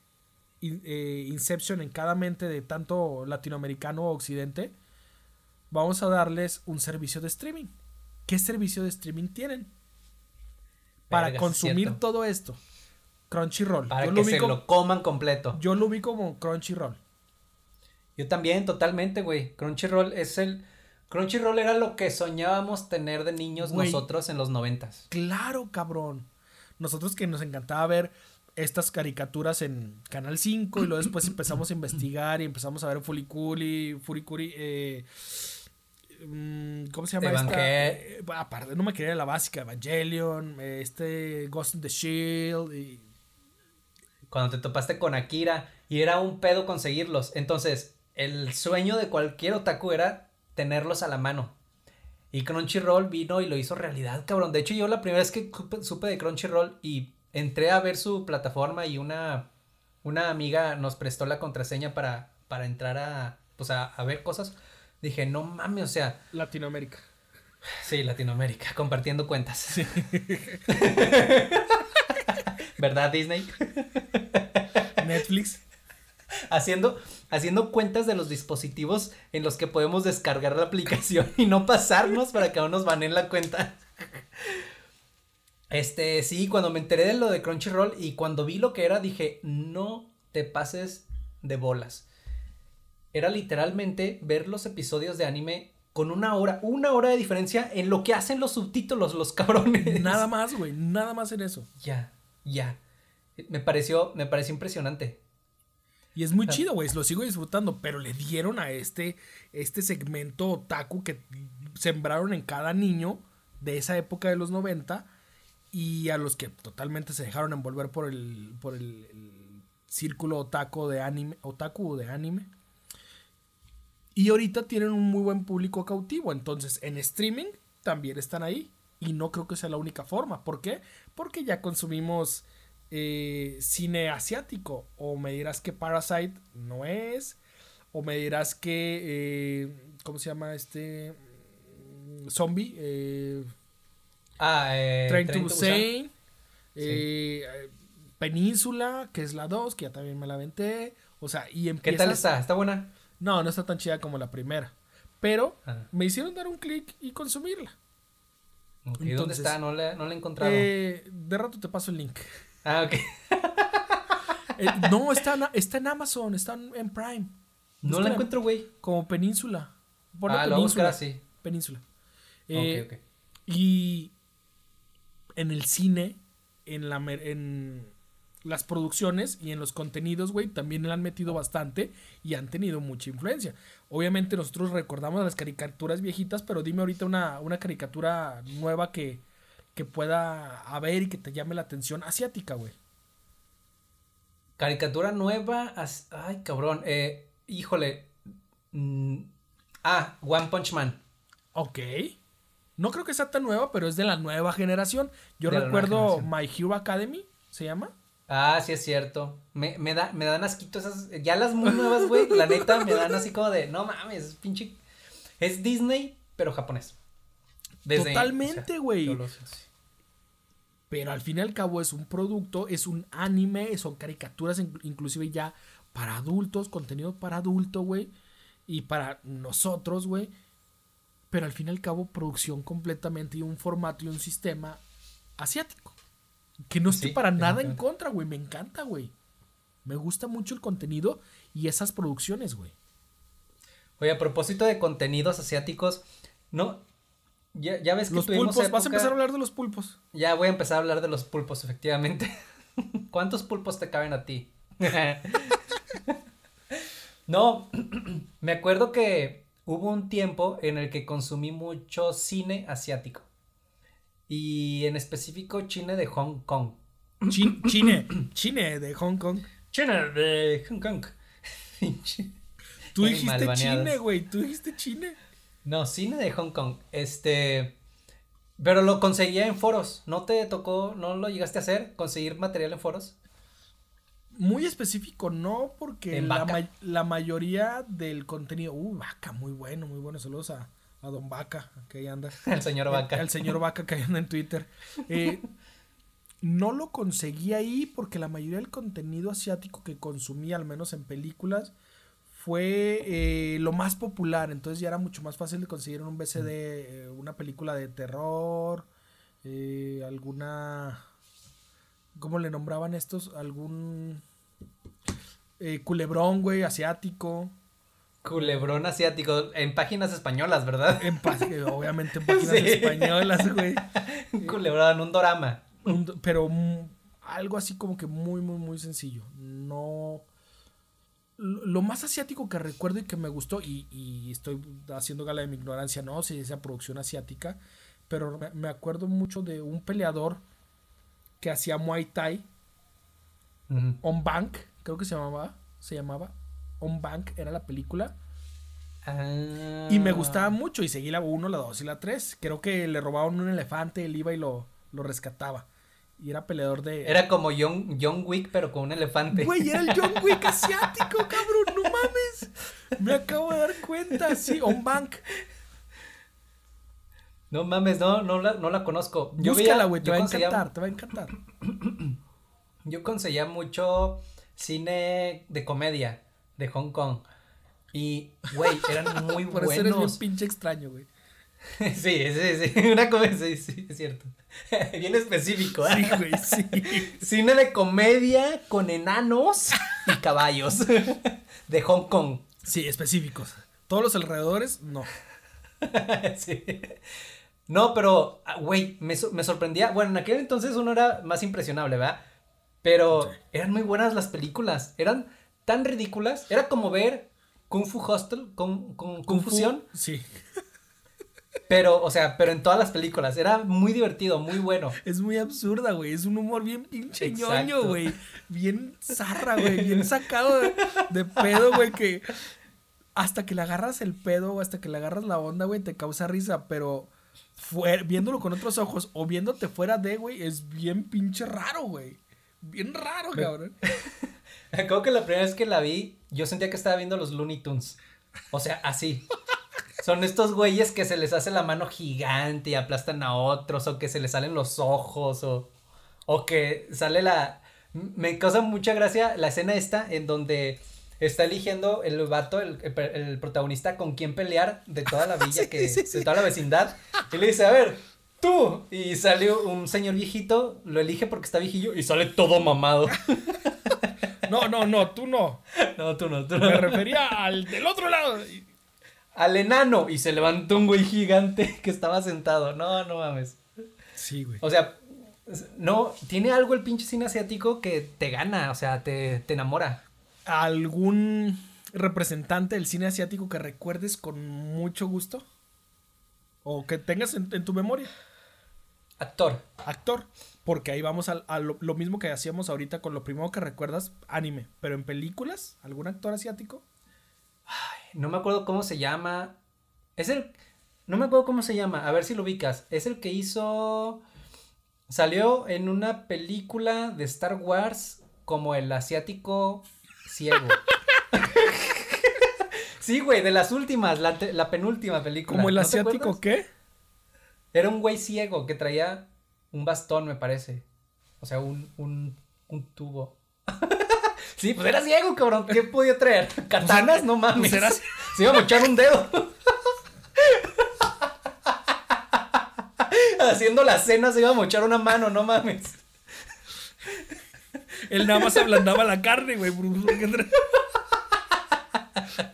in- eh, Inception en cada mente de tanto latinoamericano o occidente, vamos a darles un servicio de streaming. ¿Qué servicio de streaming tienen? Para consumir todo esto. Crunchyroll. Para Yo que lo, se lo coman completo. yo lo vi como Crunchyroll. Yo también, totalmente, güey. Crunchyroll es el. Crunchyroll era lo que soñábamos tener de niños Güey. nosotros en los noventas. Claro, cabrón. Nosotros que nos encantaba ver estas caricaturas en Canal 5 y luego después empezamos a investigar y empezamos a ver Furikuri, Furikuri, eh, ¿Cómo se llama Evangel- esta? Eh, aparte, no me quería la básica, Evangelion, este Ghost in the Shield. Y, Cuando te topaste con Akira y era un pedo conseguirlos. Entonces, el sueño de cualquier otaku era tenerlos a la mano. Y Crunchyroll vino y lo hizo realidad, cabrón. De hecho, yo la primera vez que supe- supe de Crunchyroll y entré a ver su plataforma y una, una amiga nos prestó la contraseña para, para entrar a, pues a, a ver cosas, dije, no mames, o sea, Latinoamérica. sí, Latinoamérica, compartiendo cuentas. ¿Verdad, Disney? Netflix. haciendo, haciendo cuentas de los dispositivos en los que podemos descargar la aplicación y no pasarnos para que no nos baneen la cuenta. Este, sí, cuando me enteré de lo de Crunchyroll y cuando vi lo que era, dije, no te pases de bolas. Era literalmente ver los episodios de anime con una hora, una hora de diferencia en lo que hacen los subtítulos, los cabrones. Nada más, güey. Nada más en eso. Ya, ya. Me pareció, me pareció impresionante. Y es muy chido, güey. Lo sigo disfrutando. Pero le dieron a este, este segmento otaku que sembraron en cada niño de esa época de los 90. Y a los que totalmente se dejaron envolver por el, por el, el círculo otaku de anime. Otaku de anime. Y ahorita tienen un muy buen público cautivo. Entonces, en streaming también están ahí. Y no creo que sea la única forma. ¿Por qué? Porque ya consumimos eh, cine asiático. O me dirás que Parasite no es. O me dirás que. eh, ¿Cómo se llama este? Mm, Zombie. Eh, Ah, eh, Train to Train to Busan. Busan. eh, Península, que es la 2, que ya también me la aventé. O sea, y ¿Qué empiezas... tal está? ¿Está buena? No, no está tan chida como la primera. Pero Ah. me hicieron dar un clic y consumirla. Ok, ¿y ¿Dónde está? No la, no la he encontrado. Eh, de rato te paso el link. Ah, ok. Eh, no, está, en- está en Amazon, está en Prime. No la encuentro, güey. Como Península. Ponle Ah, lo voy a buscar Península. así. Península. Eh, ok, ok. Y en el cine, en, la, en las producciones y en los contenidos, güey, también le han metido bastante y han tenido mucha influencia. Obviamente nosotros recordamos las caricaturas viejitas, pero dime ahorita una, una caricatura nueva que, que pueda haber y que te llame la atención asiática, güey. Caricatura nueva. as- Ay, cabrón. Eh, híjole. Mm, Ah, One Punch Man. Ok. No creo que sea tan nueva, pero es de la nueva generación. Yo De recuerdo generación. My Hero Academy, ¿se llama? Ah, sí es cierto. Me, me, da, me dan asquito esas. Ya las muy nuevas, güey. La neta, me dan así como de. No mames, es pinche. Es Disney, pero japonés. Desde- Totalmente, güey. sé, sí. Pero al fin y al cabo es un producto, es un anime, son caricaturas in- inclusive ya para adultos, contenido para adulto, güey. Y para nosotros, güey. Pero al fin y al cabo producción completamente y un formato y un sistema asiático. Que no estoy Sí, para nada en contra, güey. Me encanta, güey. Me gusta mucho el contenido y esas producciones, güey. Oye, a propósito de contenidos asiáticos, no. Ya, ya ves que Los tuvimos pulpos, vas a empezar a hablar de los pulpos. Ya voy a empezar a hablar de los pulpos, efectivamente. ¿Cuántos pulpos te caben a ti? no, me acuerdo que hubo un tiempo en el que consumí mucho cine asiático. Y en específico cine de Hong Kong. Chin- Chine, Chine de Hong Kong. China de Hong Kong. Tú dijiste. Chine, güey. Tú dijiste Chine. No, cine de Hong Kong. Este. Pero lo conseguía en foros. ¿No te tocó, no lo llegaste a hacer? ¿Conseguir material en foros? Muy específico, no, porque la, ma- la mayoría del contenido. Uh, vaca, muy bueno, muy bueno. Saludos a, a Don Vaca, que ahí anda. El señor Vaca. El, señor Vaca que anda en Twitter. Eh, no lo conseguí ahí porque la mayoría del contenido asiático que consumí, al menos en películas, fue eh, lo más popular. Entonces ya era mucho más fácil de conseguir en un BCD eh, una película de terror, alguna... ¿Cómo le nombraban estos? Algún... culebrón, güey, asiático. Culebrón asiático. En páginas españolas, ¿verdad? En obviamente en páginas Sí. españolas, güey. Culebrón, un dorama. Un- pero algo así como que muy, muy, muy sencillo. No. lo más asiático que recuerdo y que me gustó, y, y estoy haciendo gala de mi ignorancia, no sé si esa producción asiática, pero me, me acuerdo mucho de un peleador que hacía Muay Thai. On Bank, creo que se llamaba, se llamaba On Bank, era la película. Ah. Y me gustaba mucho y seguí la 1, la 2 y la 3. Creo que le robaban un elefante, él iba y lo, lo rescataba. Y era peleador de... Era como John, John Wick, pero con un elefante. Güey, era el John Wick asiático, cabrón, no mames. Me acabo de dar cuenta, sí, On Bank. No mames, no, no la, no la conozco. Yo Búscala, güey, te yo va a encantar, te va a encantar. Yo conseguía mucho cine de comedia de Hong Kong. Y, güey, eran muy Por eso eres bien buenos. pinche extraño, güey. Sí, sí, sí. Una comedia, sí, sí, es cierto. Bien específico, ¿eh? Sí, güey, sí. Cine de comedia con enanos y caballos. De Hong Kong. Sí, específicos. Todos los alrededores, no. Sí. No, pero, ah, güey, me, me sorprendía. Bueno, en aquel entonces uno era más impresionable, ¿verdad? Pero eran muy buenas las películas. Eran tan ridículas. Era como ver Kung Fu Hostel con, con Confusión. Sí. Pero, o sea, pero en todas las películas. Era muy divertido, muy bueno. Es muy absurda, güey. Es un humor bien pinche ñoño, güey. Bien zarra, güey. Bien sacado de, de pedo, güey. Que hasta que le agarras el pedo o hasta que le agarras la onda, güey, te causa risa. Pero viéndolo con otros ojos o viéndote fuera de, güey, es bien pinche raro, güey. Bien raro, cabrón. Creo que la primera vez que la vi, yo sentía que estaba viendo los Looney Tunes. O sea, así. Son estos güeyes que se les hace la mano gigante y aplastan a otros, o que se les salen los ojos, o, o que sale la... Me causa mucha gracia la escena esta en donde está eligiendo el vato, el, el el protagonista, con quién pelear de toda la villa, Sí, que, sí, sí. de toda la vecindad. Y le dice, a ver, tú. Y sale un señor viejito, lo elige porque está viejillo y sale todo mamado. No, no, no, tú no. No, tú no, tú no. Me refería al del otro lado. Al enano y se levantó un güey gigante que estaba sentado. No, no mames. Sí, güey. O sea, no, tiene algo el pinche cine asiático que te gana, o sea, te, te enamora. ¿Algún representante del cine asiático que recuerdes con mucho gusto? O que tengas en, en tu memoria. Actor. Actor. Porque ahí vamos a, lo, lo mismo que hacíamos ahorita con lo primero que recuerdas, anime. Pero en películas, ¿algún actor asiático? No me acuerdo cómo se llama. Es el. No me acuerdo cómo se llama. A ver si lo ubicas. Es el que hizo. Salió en una película de Star Wars como el asiático ciego. sí, güey, de las últimas, la, penúltima película. ¿Como el ¿No te asiático qué? Era un güey ciego que traía un bastón, me parece. O sea, un, un, un tubo. sí, pues era ciego, cabrón. ¿Qué podía traer? ¿Katanas? No mames. pues era- Se iba a mochar un dedo. Haciendo la cena se iba a mochar una mano, no mames. Él nada más ablandaba la carne, güey.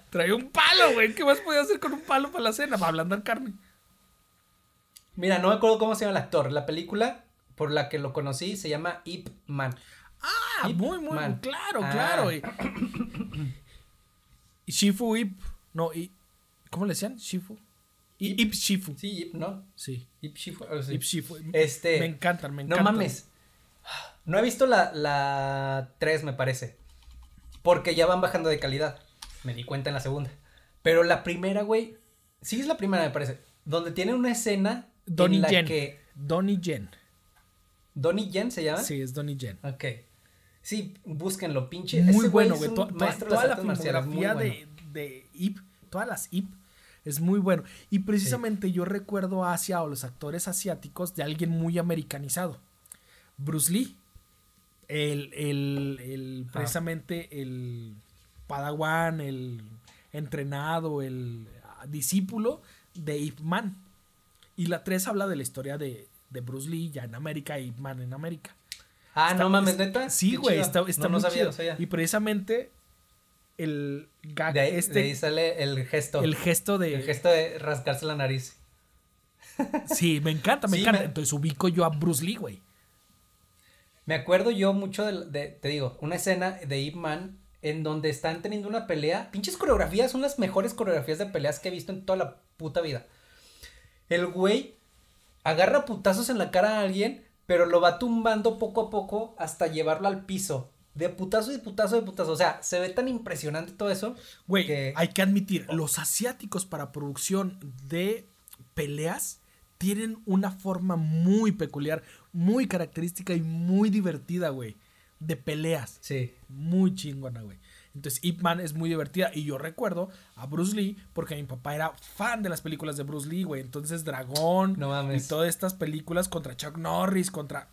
Traía un palo, güey. ¿Qué más podía hacer con un palo para la cena? Para ablandar carne. Mira, no me acuerdo cómo se llama el actor. La película por la que lo conocí se llama Ip Man. Ah, Ip muy, muy, Man. claro, Ah. claro. Y, Shifu Ip. No, y. ¿Cómo le decían? Shifu. I- Ip Shifu. Sí, Ip, ¿no? Sí. Ip Shifu. Ip Shifu. Este. Me encantan, me No encantan. mames. No he visto la, la 3, me parece. Porque ya van bajando de calidad. Me di cuenta en la segunda. Pero la primera, güey. Sí, es la primera, me parece. Donde tiene una escena Donnie en la Yen. que. Donnie Yen. Donnie Yen se llama. Sí, es Donnie Yen. Ok. Sí, búsquenlo, pinche. Muy ese bueno, güey. To- to- toda la filmografía bueno. de, de Ip, todas las Ip, es muy bueno. Y precisamente yo recuerdo a Asia o los actores asiáticos de alguien muy americanizado. Bruce Lee. El, el, el Ah. precisamente el padawan, el entrenado, el discípulo de Ip Man. Y la 3 habla de la historia de, de Bruce Lee ya en América y Man en América. Ah, Está- no mames, es- neta. Sí, güey, está, está no, no sabía, chido. sabía. Y precisamente el gag De ahí, este, de ahí sale el gesto. el gesto de... el gesto de rascarse la nariz. Sí, me encanta, me Sí, encanta. me- Entonces ubico yo a Bruce Lee, güey. Me acuerdo yo mucho de, de- te digo, una escena de Ip Man en donde están teniendo una pelea. Pinches coreografías son las mejores coreografías de peleas que he visto en toda la puta vida. El güey agarra putazos en la cara a alguien, pero lo va tumbando poco a poco hasta llevarlo al piso. De putazo y putazo de putazo. O sea, se ve tan impresionante todo eso. Güey, que- hay que admitir, los asiáticos para producción de peleas tienen una forma muy peculiar, muy característica y muy divertida, güey. De peleas. Sí. Muy chingona, güey. Entonces, Ip Man es muy divertida. Y yo recuerdo a Bruce Lee, porque mi papá era fan de las películas de Bruce Lee, güey. Entonces, Dragón No mames. y todas estas películas contra Chuck Norris, contra.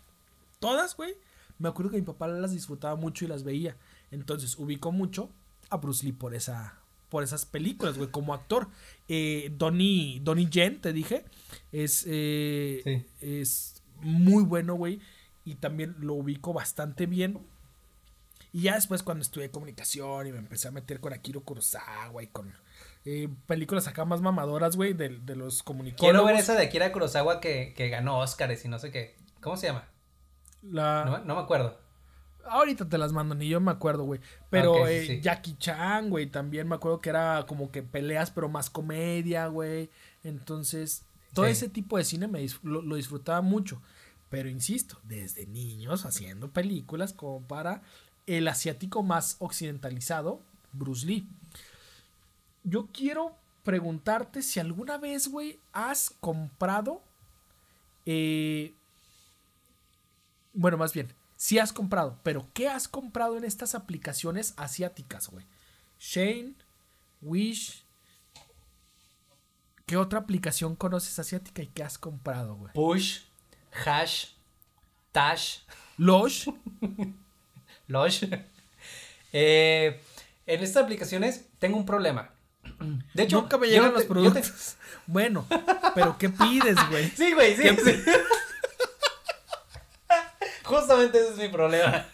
Todas, güey. Me acuerdo que mi papá las disfrutaba mucho y las veía. Entonces, ubicó mucho a Bruce Lee por esa. Por esas películas, güey, como actor. Eh, Donnie, Donnie Yen, te dije, es, eh, Sí. es muy bueno, güey. Y también lo ubico bastante bien. Y ya después cuando estudié comunicación y me empecé a meter con Akiro Kurosawa y con eh, películas acá más mamadoras, güey, de, de los comunicólogos. Quiero ver esa de Akira Kurosawa que, que ganó Oscars y no sé qué. ¿Cómo se llama? La... No, no me acuerdo. Ahorita te las mando, ni yo me acuerdo, güey. Pero sí, eh, sí. Jackie Chan, güey, también me acuerdo que era como que peleas, pero más comedia, güey. Entonces, todo Sí. ese tipo de cine me dis- lo, lo disfrutaba mucho. Pero insisto, desde niños haciendo películas como para el asiático más occidentalizado, Bruce Lee. Yo quiero preguntarte si alguna vez, güey, has comprado. eh, bueno, más bien, sí has comprado, pero ¿qué has comprado en estas aplicaciones asiáticas, güey? Shane, Wish. ¿Qué otra aplicación conoces asiática y qué has comprado, güey? Push, Hash, Tash, Losh. Lush. Eh, en estas aplicaciones tengo un problema. De hecho, Nunca me llegan los te- productos. Bueno, pero ¿qué pides, güey? Sí, güey, sí. sí. Justamente ese es mi problema.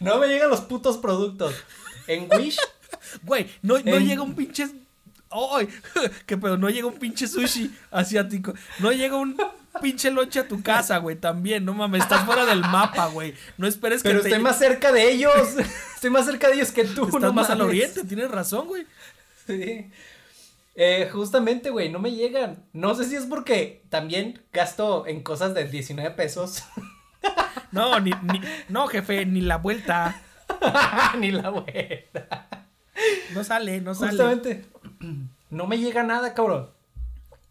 No me llegan los putos productos. En Wish, Güey, no, no En- llega un pinche. ¡Ay! que pero no llega un pinche sushi asiático. No llega un pinche lonche a tu casa, güey. También, no mames, estás fuera del mapa, güey. No esperes que pero te estoy más cerca de ellos. Estoy más cerca de ellos que tú. Estás no más al oriente, tienes razón, güey. Sí. Eh, justamente, güey, no me llegan. No sé si es porque también gasto en cosas de 19 pesos. No, ni, ni- no, jefe, ni la vuelta. Ni la vuelta. No sale, no sale. Justamente. No me llega nada, cabrón.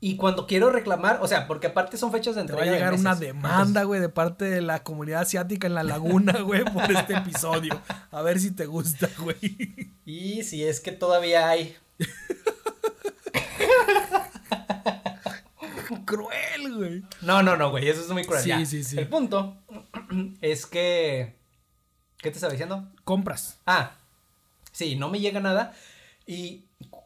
Y cuando quiero reclamar, o sea, porque aparte son fechas de Te entrega. va a de llegar una demanda, güey, de parte de la comunidad asiática en la laguna, güey, por este episodio. A ver si te gusta, güey. Y si es que todavía hay. Cruel, güey. No, no, no, güey, eso es muy cruel. Sí, ya. sí, sí. El punto es que. ¿Qué te estaba diciendo? Compras. Ah, sí, no me llega nada. Y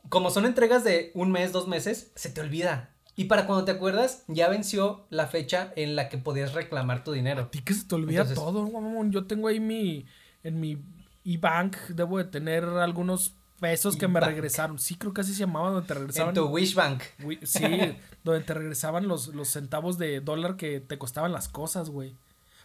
como son entregas de un mes, dos meses, se te olvida. Y para cuando te acuerdas, ya venció la fecha en la que podías reclamar tu dinero. A ti que se te olvida Entonces- todo, mamón. Yo tengo ahí mi. En mi e-bank debo de tener algunos pesos que me regresaron. Sí, creo que así se llamaba, donde te regresaban. En tu Wishbank. Güey, Sí, donde te regresaban los, los centavos de dólar que te costaban las cosas, güey.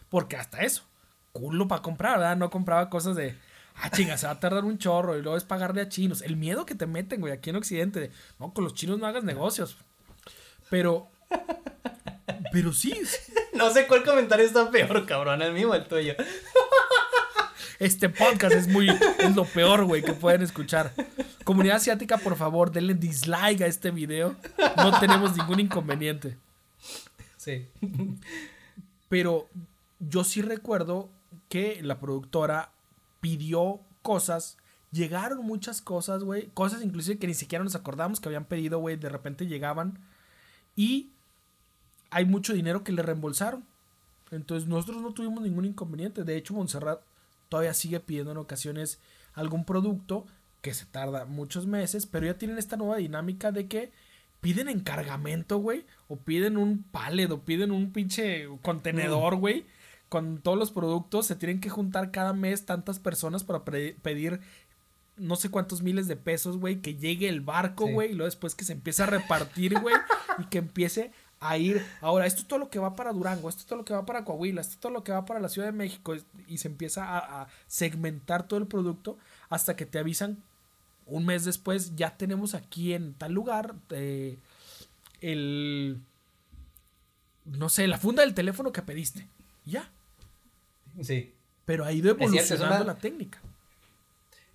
Porque hasta eso, culo para comprar, ¿verdad? No compraba cosas de, ah, chinga, se va a tardar un chorro y luego es pagarle a chinos. El miedo que te meten, güey, aquí en Occidente, de, no, con los chinos no hagas negocios. Pero, pero sí, No sé cuál comentario está peor, cabrón, el mío o el tuyo. este podcast es muy, es lo peor, güey, que pueden escuchar. Comunidad asiática, por favor, denle dislike a este video. No tenemos ningún inconveniente. Sí. Pero yo sí recuerdo que la productora pidió cosas. Llegaron muchas cosas, güey. Cosas inclusive que ni siquiera nos acordamos que habían pedido, güey. De repente llegaban. Y hay mucho dinero que le reembolsaron. Entonces nosotros no tuvimos ningún inconveniente. De hecho, Montserrat todavía sigue pidiendo en ocasiones algún producto que se tarda muchos meses. Pero ya tienen esta nueva dinámica de que piden encargamento, güey. O piden un pallet, o piden un pinche contenedor, güey. Con todos los productos se tienen que juntar cada mes tantas personas para pedir no sé cuántos miles de pesos, güey. Que llegue el barco, Sí. güey. Y luego después que se empiece a repartir, güey. y que empiece a ir, ahora, esto es todo lo que va para Durango, esto es todo lo que va para Coahuila, esto es todo lo que va para la Ciudad de México, y se empieza a, a segmentar todo el producto hasta que te avisan un mes después, ya tenemos aquí en tal lugar eh, el, no sé, la funda del teléfono que pediste. Ya. Sí. Pero ha ido cierto, evolucionando una- la técnica.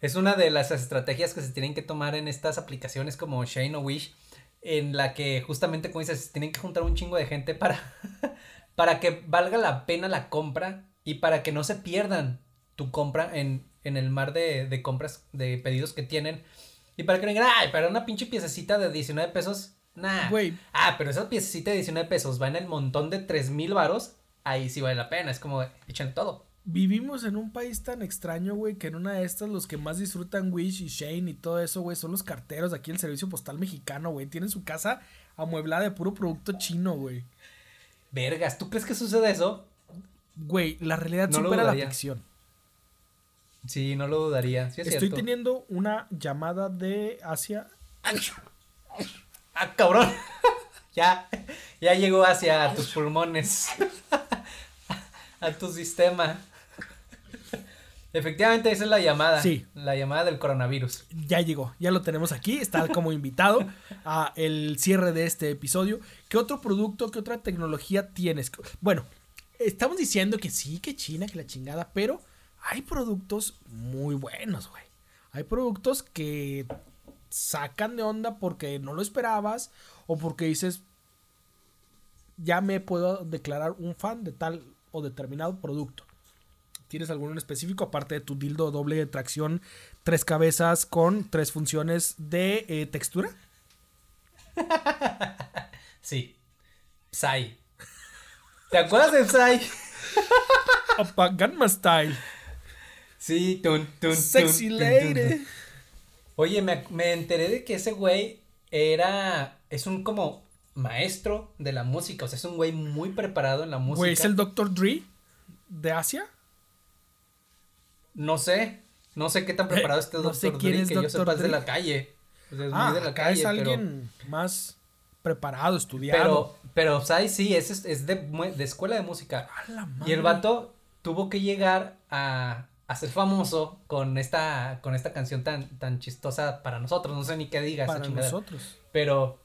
Es una de las estrategias que se tienen que tomar en estas aplicaciones como Shane o Wish, en la que justamente, como dices, tienen que juntar un chingo de gente para, para que valga la pena la compra y para que no se pierdan tu compra en, en el mar de, de compras, de pedidos que tienen. Y para que no digan, ay, para una pinche piececita de 19 pesos, nah. Güey. Ah, pero esa piececita de 19 pesos va en el montón de 3 mil varos, ahí sí vale la pena, es como, echen todo. Vivimos en un país tan extraño, güey, que en una de estas los que más disfrutan Wish y Shane y todo eso, güey, son los carteros aquí el Servicio Postal Mexicano, güey. Tienen su casa amueblada de puro producto chino, güey. Vergas, ¿tú crees que sucede eso? Güey, la realidad No supera la ficción. Sí, no lo dudaría. Sí es Estoy cierto. teniendo una llamada de Asia. Ah, cabrón. ya, ya llegó hacia tus pulmones. a tu sistema. Efectivamente, esa es la llamada. Sí. La llamada del coronavirus. Ya llegó, ya lo tenemos aquí, está como invitado a el cierre de este episodio. ¿Qué otro producto, qué otra tecnología tienes? Bueno, estamos diciendo que sí, que China, que la chingada, pero hay productos muy buenos, güey. Hay productos que sacan de onda porque no lo esperabas o porque dices, ya me puedo declarar un fan de tal o determinado producto. ¿Tienes alguno en específico? Aparte de tu dildo doble de tracción, tres cabezas con tres funciones de eh, textura. Sí. Psy. ¿Te acuerdas de Psy? Opa, Ganma Style. Sí, tun, tun, tun, Sexy tun, lady. Oye, me, me enteré de que ese güey era. Es un como maestro de la música. O sea, es un güey muy preparado en la música. Güey, ¿es el Dr. Dre de Asia? No sé. No sé qué tan preparado esté no Dr. sé quién Dre, es que yo sepa es de la calle. O sea, es Ah, muy de la acá calle, es pero- alguien más preparado, estudiado. Pero, pero Psy sí, es, es de, de escuela de música. A la Y el vato tuvo que llegar a, a ser famoso con esta, con esta canción tan, tan chistosa para nosotros. No sé ni qué diga esa para nosotros. Pero.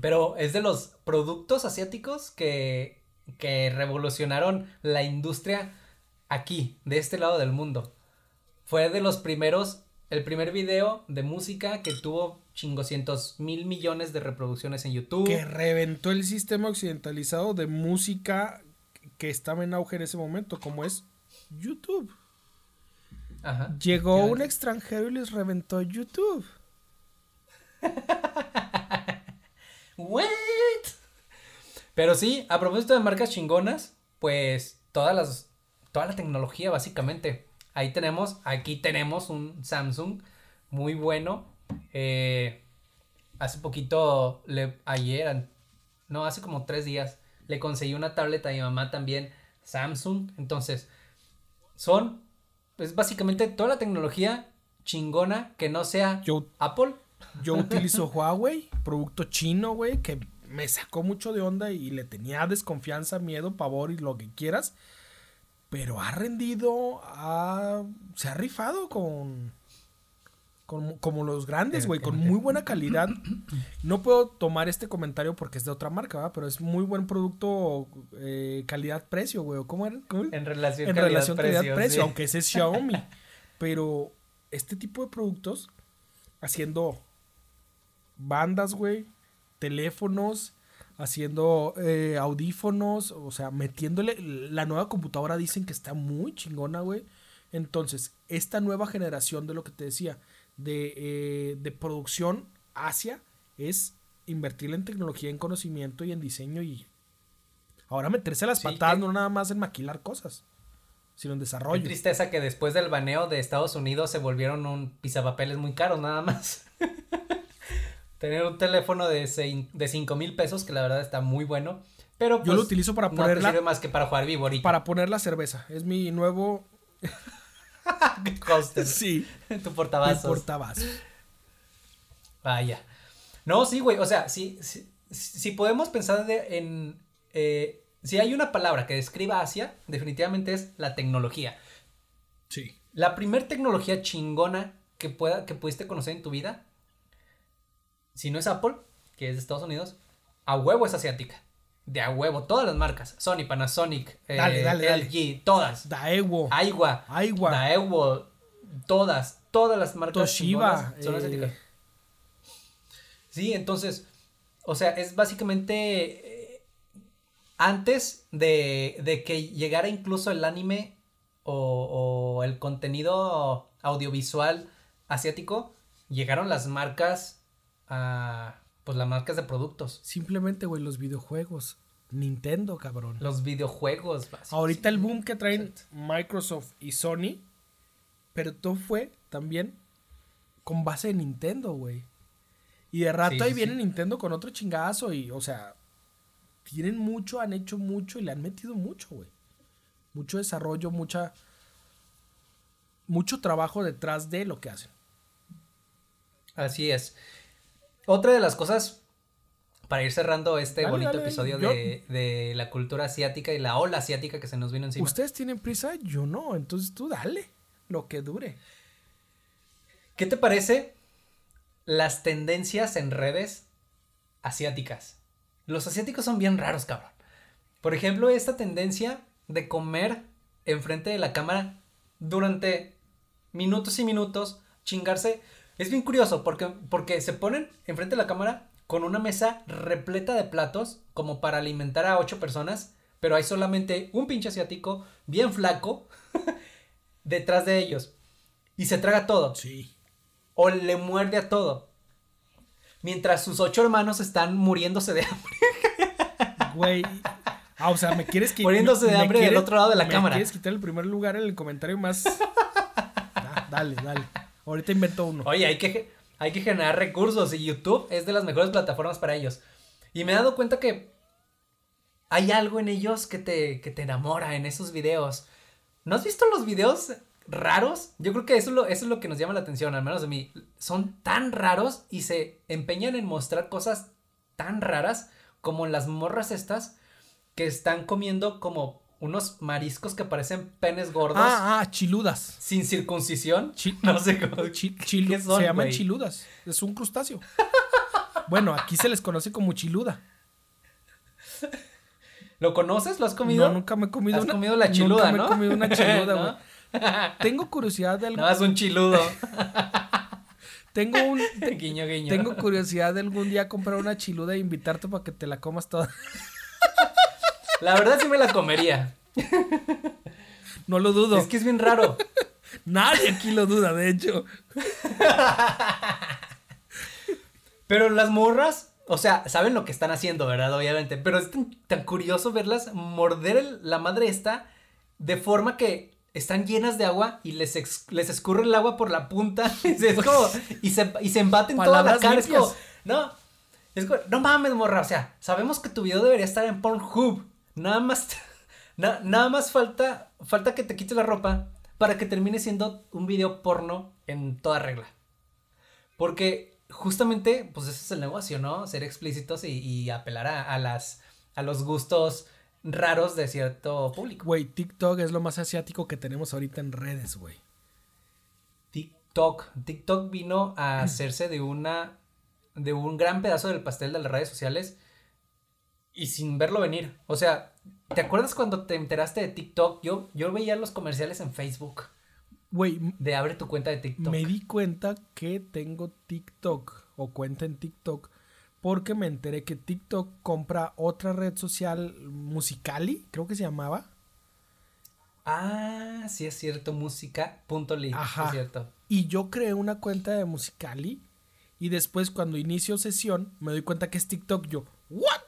Pero es de los productos asiáticos que, que revolucionaron la industria aquí, de este lado del mundo. Fue de los primeros, el primer video de música que tuvo chingoscientos mil millones de reproducciones en YouTube. Que reventó el sistema occidentalizado de música que estaba en auge en ese momento, como es YouTube. Ajá. Llegó un extranjero y les reventó YouTube. What? Pero sí, a propósito de marcas chingonas, pues todas las, toda la tecnología básicamente. Ahí tenemos, aquí tenemos un Samsung muy bueno. Eh, hace poquito, le, ayer, no, hace como tres días, le conseguí una tableta a mi mamá también, Samsung. Entonces, son, pues básicamente toda la tecnología chingona que no sea Yo, Apple. Yo utilizo Huawei, producto chino, güey, que me sacó mucho de onda y le tenía desconfianza, miedo, pavor y lo que quieras. Pero ha rendido, ha- se ha rifado con, con- como los grandes, güey, con muy buena calidad. No puedo tomar este comentario porque es de otra marca, ¿verdad? Pero es muy buen producto, eh, calidad-precio, güey. ¿o ¿Cómo era? ¿Cómo? En relación en calidad, relación precio, calidad-precio, sí. aunque ese es Xiaomi. Pero este tipo de productos, haciendo bandas, güey, teléfonos, haciendo eh, audífonos, o sea, metiéndole. La nueva computadora dicen que está muy chingona, güey. Entonces, esta nueva generación de lo que te decía, de, eh, de producción hacia, es invertir en tecnología, en conocimiento y en diseño y ahora meterse las Sí, patadas, que- no nada más en maquilar cosas, sino en Qué desarrollo. tristeza que después del baneo de Estados Unidos se volvieron un pisapapeles muy caros nada más. Tener un teléfono de, sein- de 5 mil pesos, que la verdad está muy bueno. Pero Yo pues, lo utilizo para no te ponerla- sirve más que para jugar viborito. Para poner la cerveza. Es mi nuevo. Coaster. Sí. tu Mi portavasos. portavasos. Vaya. No, sí, güey. O sea, sí, sí, si podemos pensar de- en... eh, si hay una palabra que describa Asia, definitivamente es la tecnología. Sí. La primer tecnología chingona que, pueda, que pudiste conocer en tu vida, si no es Apple, que es de Estados Unidos, a huevo es asiática. De a huevo, todas las marcas. Sony, Panasonic, eh, Dale, dale, dale. LG, todas. Daewoo. Aiwa, Aiwa. Daewoo, todas, todas las marcas Toshiba, son eh. asiáticas. Sí, entonces, o sea, es básicamente eh, antes de, de que llegara incluso el anime o, o el contenido audiovisual asiático, llegaron las marcas, a, pues las marcas de productos, Simplemente, güey, los videojuegos. Nintendo, cabrón. los videojuegos. Ahorita el boom que traen. Microsoft y Sony, pero todo fue también con base en Nintendo, güey. Y de rato Sí, ahí sí, viene sí. Nintendo con otro chingazo y, o sea, tienen mucho, han hecho mucho y le han metido mucho, güey. Mucho desarrollo, mucha... Mucho trabajo detrás de lo que hacen. Así es. Otra de las cosas, para ir cerrando este Dale, bonito dale, episodio yo- de, de la cultura asiática y la ola asiática que se nos vino encima. Ustedes tienen prisa, yo no, entonces tú dale, lo que dure. ¿Qué te parece las tendencias en redes asiáticas? Los asiáticos son bien raros, cabrón. Por ejemplo, esta tendencia de comer enfrente de la cámara durante minutos y minutos, chingarse. Es bien curioso porque, porque se ponen enfrente de la cámara con una mesa repleta de platos como para alimentar a ocho personas, pero hay solamente un pinche asiático bien flaco detrás de ellos. Y se traga todo Sí. o le muerde a todo. Mientras sus ocho hermanos están muriéndose de hambre. Güey. Ah, o sea, me quieres que Muriéndose de me hambre del otro lado de la me cámara. quieres quitar el primer lugar en el comentario más. Ah, dale, dale. Ahorita invento uno. Oye, hay que, hay que generar recursos y YouTube es de las mejores plataformas para ellos. Y me he dado cuenta que hay algo en ellos que te, que te enamora en esos videos. ¿No has visto los videos raros? Yo creo que eso es, lo, eso es lo que nos llama la atención, al menos de mí. Son tan raros y se empeñan en mostrar cosas tan raras como las morras estas que están comiendo como unos mariscos que parecen penes gordos Ah, ah, chiludas. sin circuncisión. Chi- no sé cómo. Chi- chilu- ¿Qué son, se llaman chiludas. Es un crustáceo. bueno, aquí se les conoce como chiluda. ¿Lo conoces? ¿Lo has comido? No, nunca me he comido Has una. comido la nunca chiluda, me ¿no? he comido una chiluda, ¿No? güey. Tengo curiosidad de algo. Un chiludo. Tengo un. guiño, guiño. Tengo curiosidad de algún día comprar una chiluda e invitarte para que te la comas toda. La verdad sí me la comería. No lo dudo. Es que es bien raro. Nadie aquí lo duda, de hecho. Pero las morras, o sea, saben lo que están haciendo, ¿verdad? Obviamente. Pero es tan, tan curioso verlas morder el- la madre esta de forma que están llenas de agua y les, ex- les escurre el agua por la punta. Es como, y, se, y se embaten toda la cara. Es como, limpias. no. Es como, no mames, morra. O sea, sabemos que tu video debería estar en Pornhub. Nada más. na- nada más falta. Falta que te quites la ropa para que termine siendo un video porno en toda regla. Porque justamente, pues ese es el negocio, ¿no? Ser explícitos y, y apelar a, a las, a los gustos raros de cierto público. Güey, TikTok es lo más asiático que tenemos ahorita en redes, güey. TikTok. TikTok vino a hacerse de una, de un gran pedazo del pastel de las redes sociales y sin verlo venir. O sea, ¿te acuerdas cuando te enteraste de TikTok? Yo, yo veía los comerciales en Facebook Güey, de abre tu cuenta de TikTok. me di cuenta que tengo TikTok o cuenta en TikTok porque me enteré que TikTok compra otra red social, Musicali, creo que se llamaba. Ah, sí es cierto, música.ly. Ajá. Es cierto. Y yo creé una cuenta de Musicali y después cuando inicio sesión me doy cuenta que es TikTok. Yo, ¿what?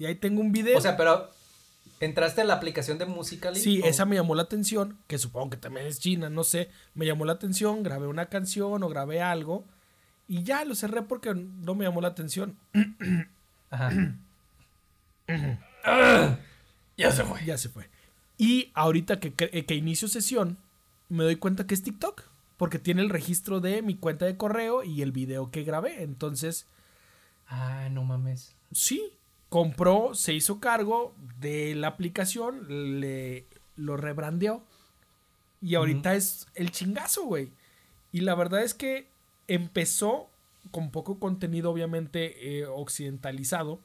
Y ahí tengo un video. O sea, pero ¿entraste a la aplicación de Musical.ly? Sí, o- esa me llamó la atención, que supongo que también es china, no sé. Me llamó la atención, grabé una canción o grabé algo y ya lo cerré porque no me llamó la atención. Ajá. ya se fue. Ya se fue. Y ahorita que, que, que inicio sesión, me doy cuenta que es TikTok, porque tiene el registro de mi cuenta de correo y el video que grabé. Entonces, Ah, no mames. Sí, compró, se hizo cargo de la aplicación, le lo rebrandeó y ahorita es el chingazo, güey. Y la verdad es que empezó con poco contenido, obviamente, eh, occidentalizado.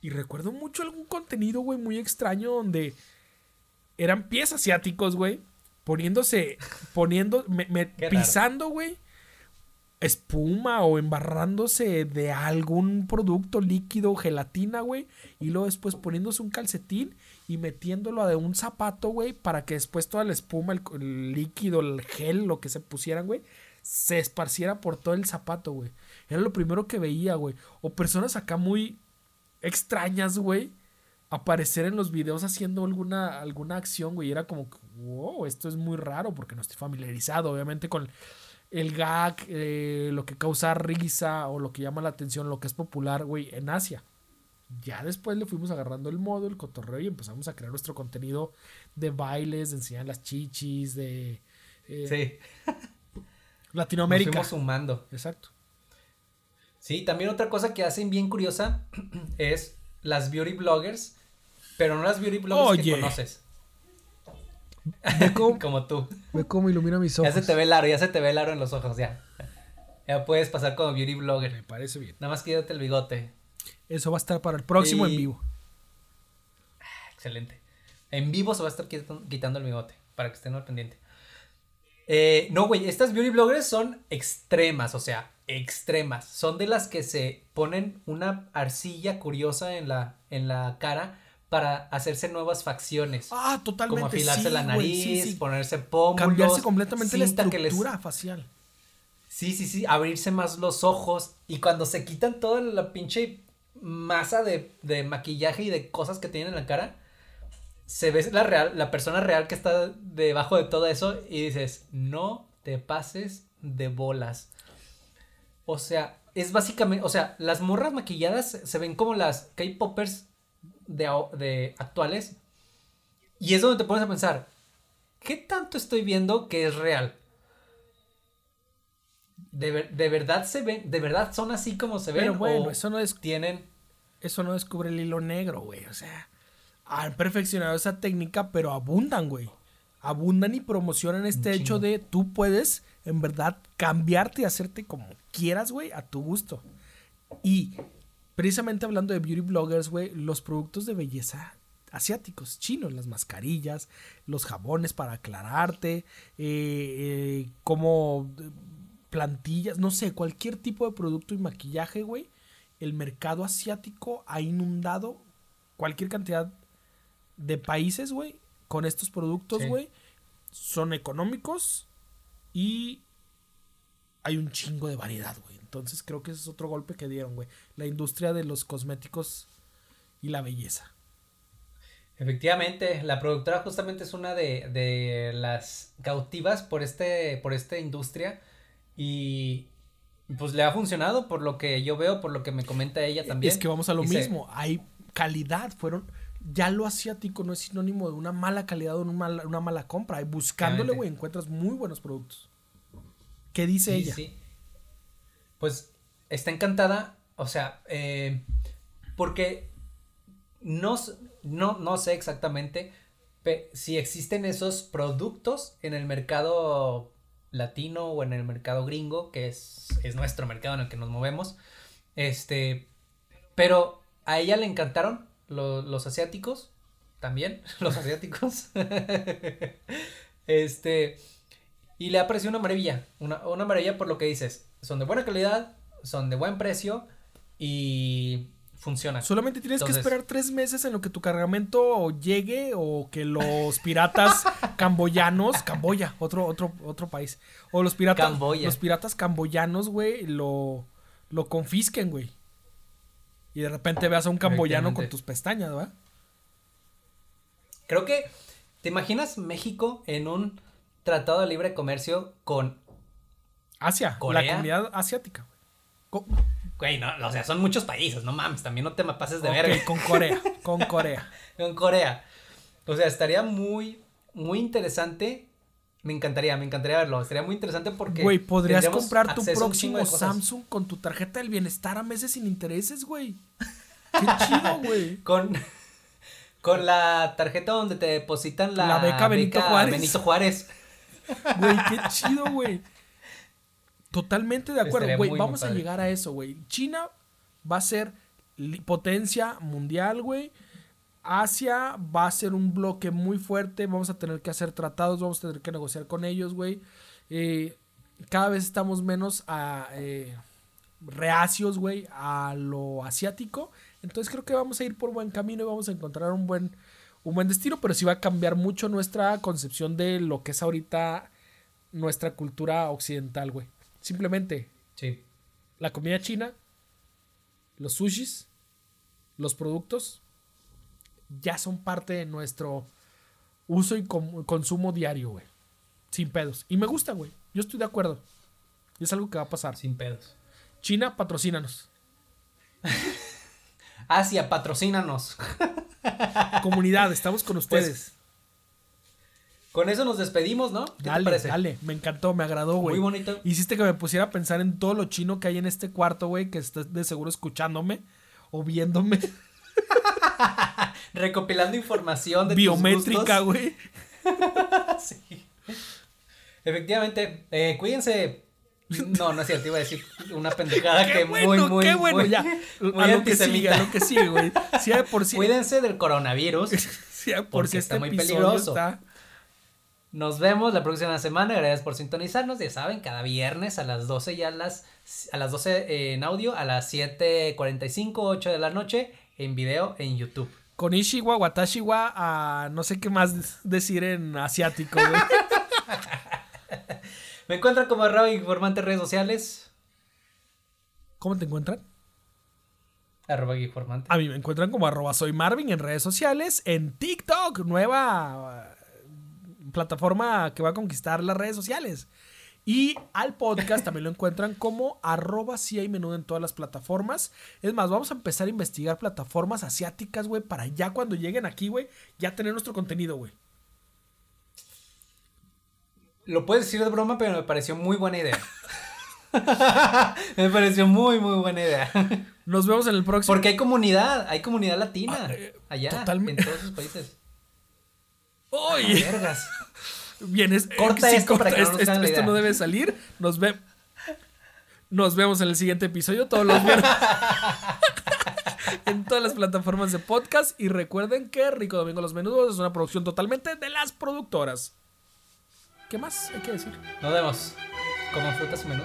Y recuerdo mucho algún contenido, güey, muy extraño donde eran pies asiáticos, güey, poniéndose, poniendo, me, me- pisando, güey, espuma o embarrándose de algún producto líquido, gelatina, güey, y luego después poniéndose un calcetín y metiéndolo de un zapato, güey, para que después toda la espuma, el, líquido, el gel, lo que se pusieran, güey, se esparciera por todo el zapato, güey. Era lo primero que veía, güey. O personas acá muy extrañas, güey, aparecer en los videos haciendo alguna, alguna acción, güey. Era como, wow, esto es muy raro porque no estoy familiarizado, obviamente, con el gag, eh, lo que causa risa o lo que llama la atención, lo que es popular, güey, en Asia. Ya después le fuimos agarrando el modo, el cotorreo y empezamos a crear nuestro contenido de bailes, de enseñar las chichis, de eh, Sí. Nos Latinoamérica. fuimos sumando. Exacto. Sí, también otra cosa que hacen bien curiosa es las beauty bloggers, pero no las beauty bloggers Oye. que conoces, Ve cómo, como tú. ve cómo ilumina mis Ya ojos. se te ve el aro, ya se te ve el aro en los ojos, ya. Ya puedes pasar como beauty Me blogger. parece bien. Nada más quítate el bigote. Eso va a estar para el próximo Y- en vivo. Excelente. En vivo se va a estar quit- quitando el bigote, para que estén al pendiente. Eh, no, güey, estas beauty bloggers son extremas, o sea, extremas. Son de las que se ponen una arcilla curiosa en la, en la cara para hacerse nuevas facciones. Ah, totalmente. como afilarse sí, la nariz, sí, sí. ponerse pómulos. Cambiarse completamente la les- estructura facial. Sí, sí, sí, abrirse más los ojos. Y cuando se quitan toda la pinche masa de, de maquillaje y de cosas que tienen en la cara, se ve la real, la persona real que está debajo de todo eso y dices, no te pases de bolas. O sea, es básicamente, o sea, las morras maquilladas se ven como las K-popers de, de actuales. Y es donde te pones a pensar, ¿qué tanto estoy viendo que es real? De, ver- de verdad se ven, de verdad son así como se ven. Pero bueno, o eso no es tienen. eso no descubre el hilo negro, güey. O sea, han perfeccionado esa técnica, pero abundan, güey. Abundan y promocionan este hecho de tú puedes, en verdad, cambiarte y hacerte como quieras, güey, a tu gusto. Y precisamente hablando de beauty bloggers, güey, los productos de belleza asiáticos, chinos, las mascarillas, los jabones para aclararte, eh, eh, como eh, plantillas, no sé, cualquier tipo de producto y maquillaje, güey, el mercado asiático ha inundado cualquier cantidad de países, güey, con estos productos, Sí. güey. Son económicos y hay un chingo de variedad, güey. Entonces creo que ese es otro golpe que dieron, güey. La industria de los cosméticos y la belleza. Efectivamente, la productora justamente es una de, de las cautivas por este, por esta industria. Y pues le ha funcionado por lo que yo veo, por lo que me comenta ella también. Es que vamos a lo mismo. Hay calidad. Fueron. Ya lo asiático no es sinónimo de una mala calidad o una mala, una mala compra. Buscándole, güey, encuentras muy buenos productos. ¿Qué dice Sí, ella? sí. Pues está encantada, o sea, eh, porque no, no, no sé exactamente si existen esos productos en el mercado latino o en el mercado gringo, que es, es nuestro mercado en el que nos movemos. Este, pero a ella le encantaron lo- los asiáticos, también, los asiáticos. este, y le ha parecido una maravilla, una, una maravilla por lo que dices. Son de buena calidad, son de buen precio y funcionan. Solamente tienes Entonces- que esperar tres meses en lo que tu cargamento llegue o que los piratas camboyanos, Camboya, otro, otro, otro país, o los piratas, Camboya. los piratas camboyanos, güey, lo, lo confisquen, güey. Y de repente veas a un camboyano con tus pestañas, ¿verdad? Creo que, ¿te imaginas México en un tratado de libre comercio con... Asia, Corea. la comunidad asiática. güey. Co- Güey, no, o sea, son muchos países, no mames, también no te me pases de ok, verga. con Corea, con Corea. Con Corea. O sea, estaría muy, muy interesante Me encantaría, me encantaría verlo. Sería muy interesante porque. Güey, podrías comprar tu próximo. Samsung con tu tarjeta del bienestar a meses sin intereses, güey. Qué chido, güey. Con, con la tarjeta donde te depositan la, La beca Benito Juárez. Benito Juárez. Güey, qué chido, güey. Totalmente de acuerdo, güey. Vamos a llegar a eso, güey. China va a ser potencia mundial, güey. Asia va a ser un bloque muy fuerte. Vamos a tener que hacer tratados, vamos a tener que negociar con ellos, güey. Eh, cada vez estamos menos a, eh, reacios, güey, a lo asiático. Entonces creo que vamos a ir por buen camino y vamos a encontrar un buen, un buen destino, pero sí va a cambiar mucho nuestra concepción de lo que es ahorita nuestra cultura occidental, güey. Simplemente Sí. la comida china, los sushis, los productos, ya son parte de nuestro uso y consumo diario, güey. Sin pedos. Y me gusta, güey. Yo estoy de acuerdo. Y es algo que va a pasar. Sin pedos. China, patrocínanos. Asia, patrocínanos. Comunidad, estamos con ustedes. Con eso nos despedimos, ¿no? ¿Qué te dale, parece? dale. Me encantó, me agradó, güey. Muy bonito. Hiciste que me pusiera a pensar en todo lo chino que hay en este cuarto, güey, que está de seguro escuchándome o viéndome. Recopilando información de Biométrica, güey. Sí. Efectivamente, eh, cuídense. No, no es cierto, iba a decir una pendejada Qué que bueno, muy, muy, qué bueno, muy, ya. muy a lo que sigue, a lo que sigue, güey. Si por sí, Cuídense del coronavirus. si por porque si está este muy episodio peligroso. está Nos vemos la próxima semana. Gracias por sintonizarnos. Ya saben, cada viernes a las 12 y a las, a las 12 en audio, a las 7.45, 8 de la noche en video en YouTube. con Ishiwa, Watashiwa, a no sé qué más decir en asiático. Me encuentran como arroba informante en redes sociales. ¿Cómo te encuentran? Arroba informante. A mí me encuentran como arroba soy Marvin en redes sociales, en TikTok, nueva plataforma que va a conquistar las redes sociales. Y al podcast también lo encuentran como arroba si hay menudo en todas las plataformas. Es más, vamos a empezar a investigar plataformas asiáticas, güey, para ya cuando lleguen aquí, güey, ya tener nuestro contenido, güey. Lo puedes decir de broma, pero me pareció muy buena idea. me pareció muy, muy buena idea. Nos vemos en el próximo. Porque hay comunidad, hay comunidad latina Ah, eh, allá, totalmente. en todos esos países. ¡Uy! Vergas. Bien, es, Corta esto para que no esto, nos esto idea. no debe salir. Nos, ve, nos vemos en el siguiente episodio todos los viernes. en todas las plataformas de podcast. Y recuerden que Rico Domingo Los Menudos es una producción totalmente de las productoras. ¿Qué más hay que decir? Nos vemos. Coman frutas y menú.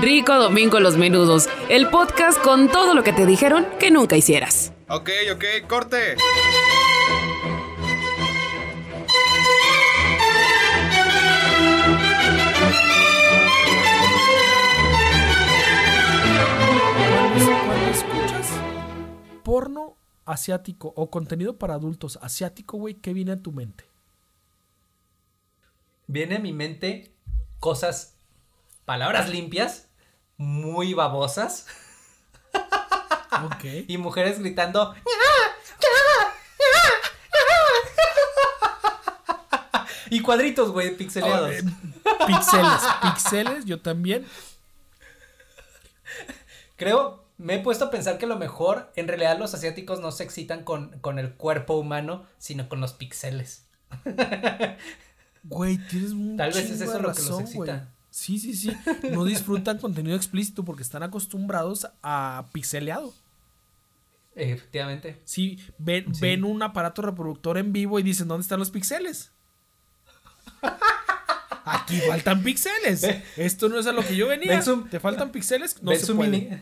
Rico Domingo Los Menudos, el podcast con todo lo que te dijeron que nunca hicieras. Ok, ok, corte. Cuando, escuchas porno asiático o contenido para adultos asiático, güey, ¿qué viene a tu mente? Viene a mi mente cosas, palabras limpias, muy babosas, Ok. y mujeres gritando. Y cuadritos, güey, pixeleados. Pixeles, pixeles, yo también. Creo, me he puesto a pensar que lo mejor en realidad los asiáticos no se excitan con, con el cuerpo humano, sino con los pixeles. Güey, tienes un Tal vez es eso lo que los excita. güey. Sí, sí, sí. No disfrutan contenido explícito porque están acostumbrados a pixeleado. Efectivamente. Sí, ven, Sí. ven un aparato reproductor en vivo y dicen, ¿dónde están los pixeles? Aquí faltan pixeles. Ve- Esto no es a lo que yo venía. ven su- ¿Te faltan pixeles? No ven, se su puede. mini,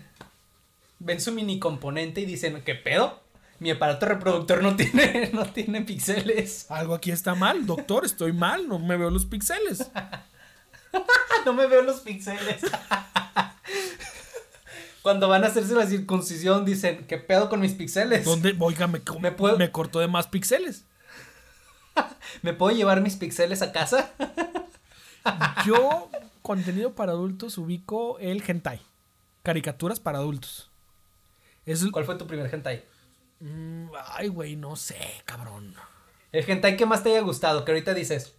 ven su mini componente y dicen, ¿qué pedo? Mi aparato reproductor no tiene, no tiene pixeles. Algo aquí está mal, doctor, estoy mal, no me veo los pixeles. No me veo los pixeles. Cuando van a hacerse la circuncisión dicen, ¿qué pedo con mis pixeles? ¿Dónde? Oiga, me, ¿Me puedo- me cortó de más pixeles. ¿Me puedo llevar mis pixeles a casa? Yo, contenido para adultos, ubico el hentai. Caricaturas para adultos. Es, ¿Cuál fue tu primer hentai? Mm, ay, güey, no sé, cabrón. El hentai que más te haya gustado, que ahorita dices,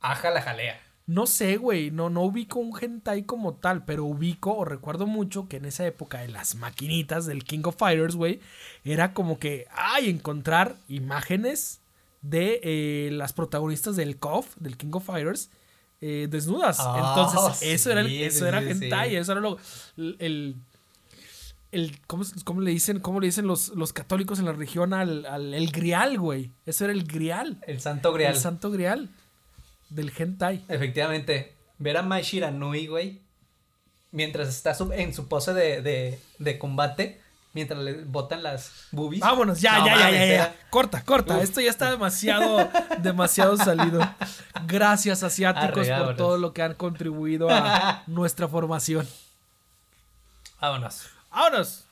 aja la jalea. No sé, güey, no, no ubico un hentai como tal, pero ubico o recuerdo mucho que en esa época de las maquinitas del King of Fighters, güey, era como que, ay, encontrar imágenes de eh, las protagonistas del KOF, del King of Fighters, eh, desnudas. Ah, Entonces, eso era, el- eso sí, era sí, hentai, eso era lo, el... el ¿cómo, cómo le dicen, cómo le dicen los, los católicos en la región al, al el grial, güey? Eso era el grial. El santo grial. El santo grial del hentai. Efectivamente, ver a Mai Shiranui, güey, mientras está en su pose de, de, de combate, mientras le botan las boobies. Vámonos, ya, No ya, ya, ya, Corta, corta. Uf. Esto ya está demasiado, demasiado salido. Gracias, asiáticos, Arre, por todo lo que han contribuido a nuestra formación. Vámonos. ¡Vámonos!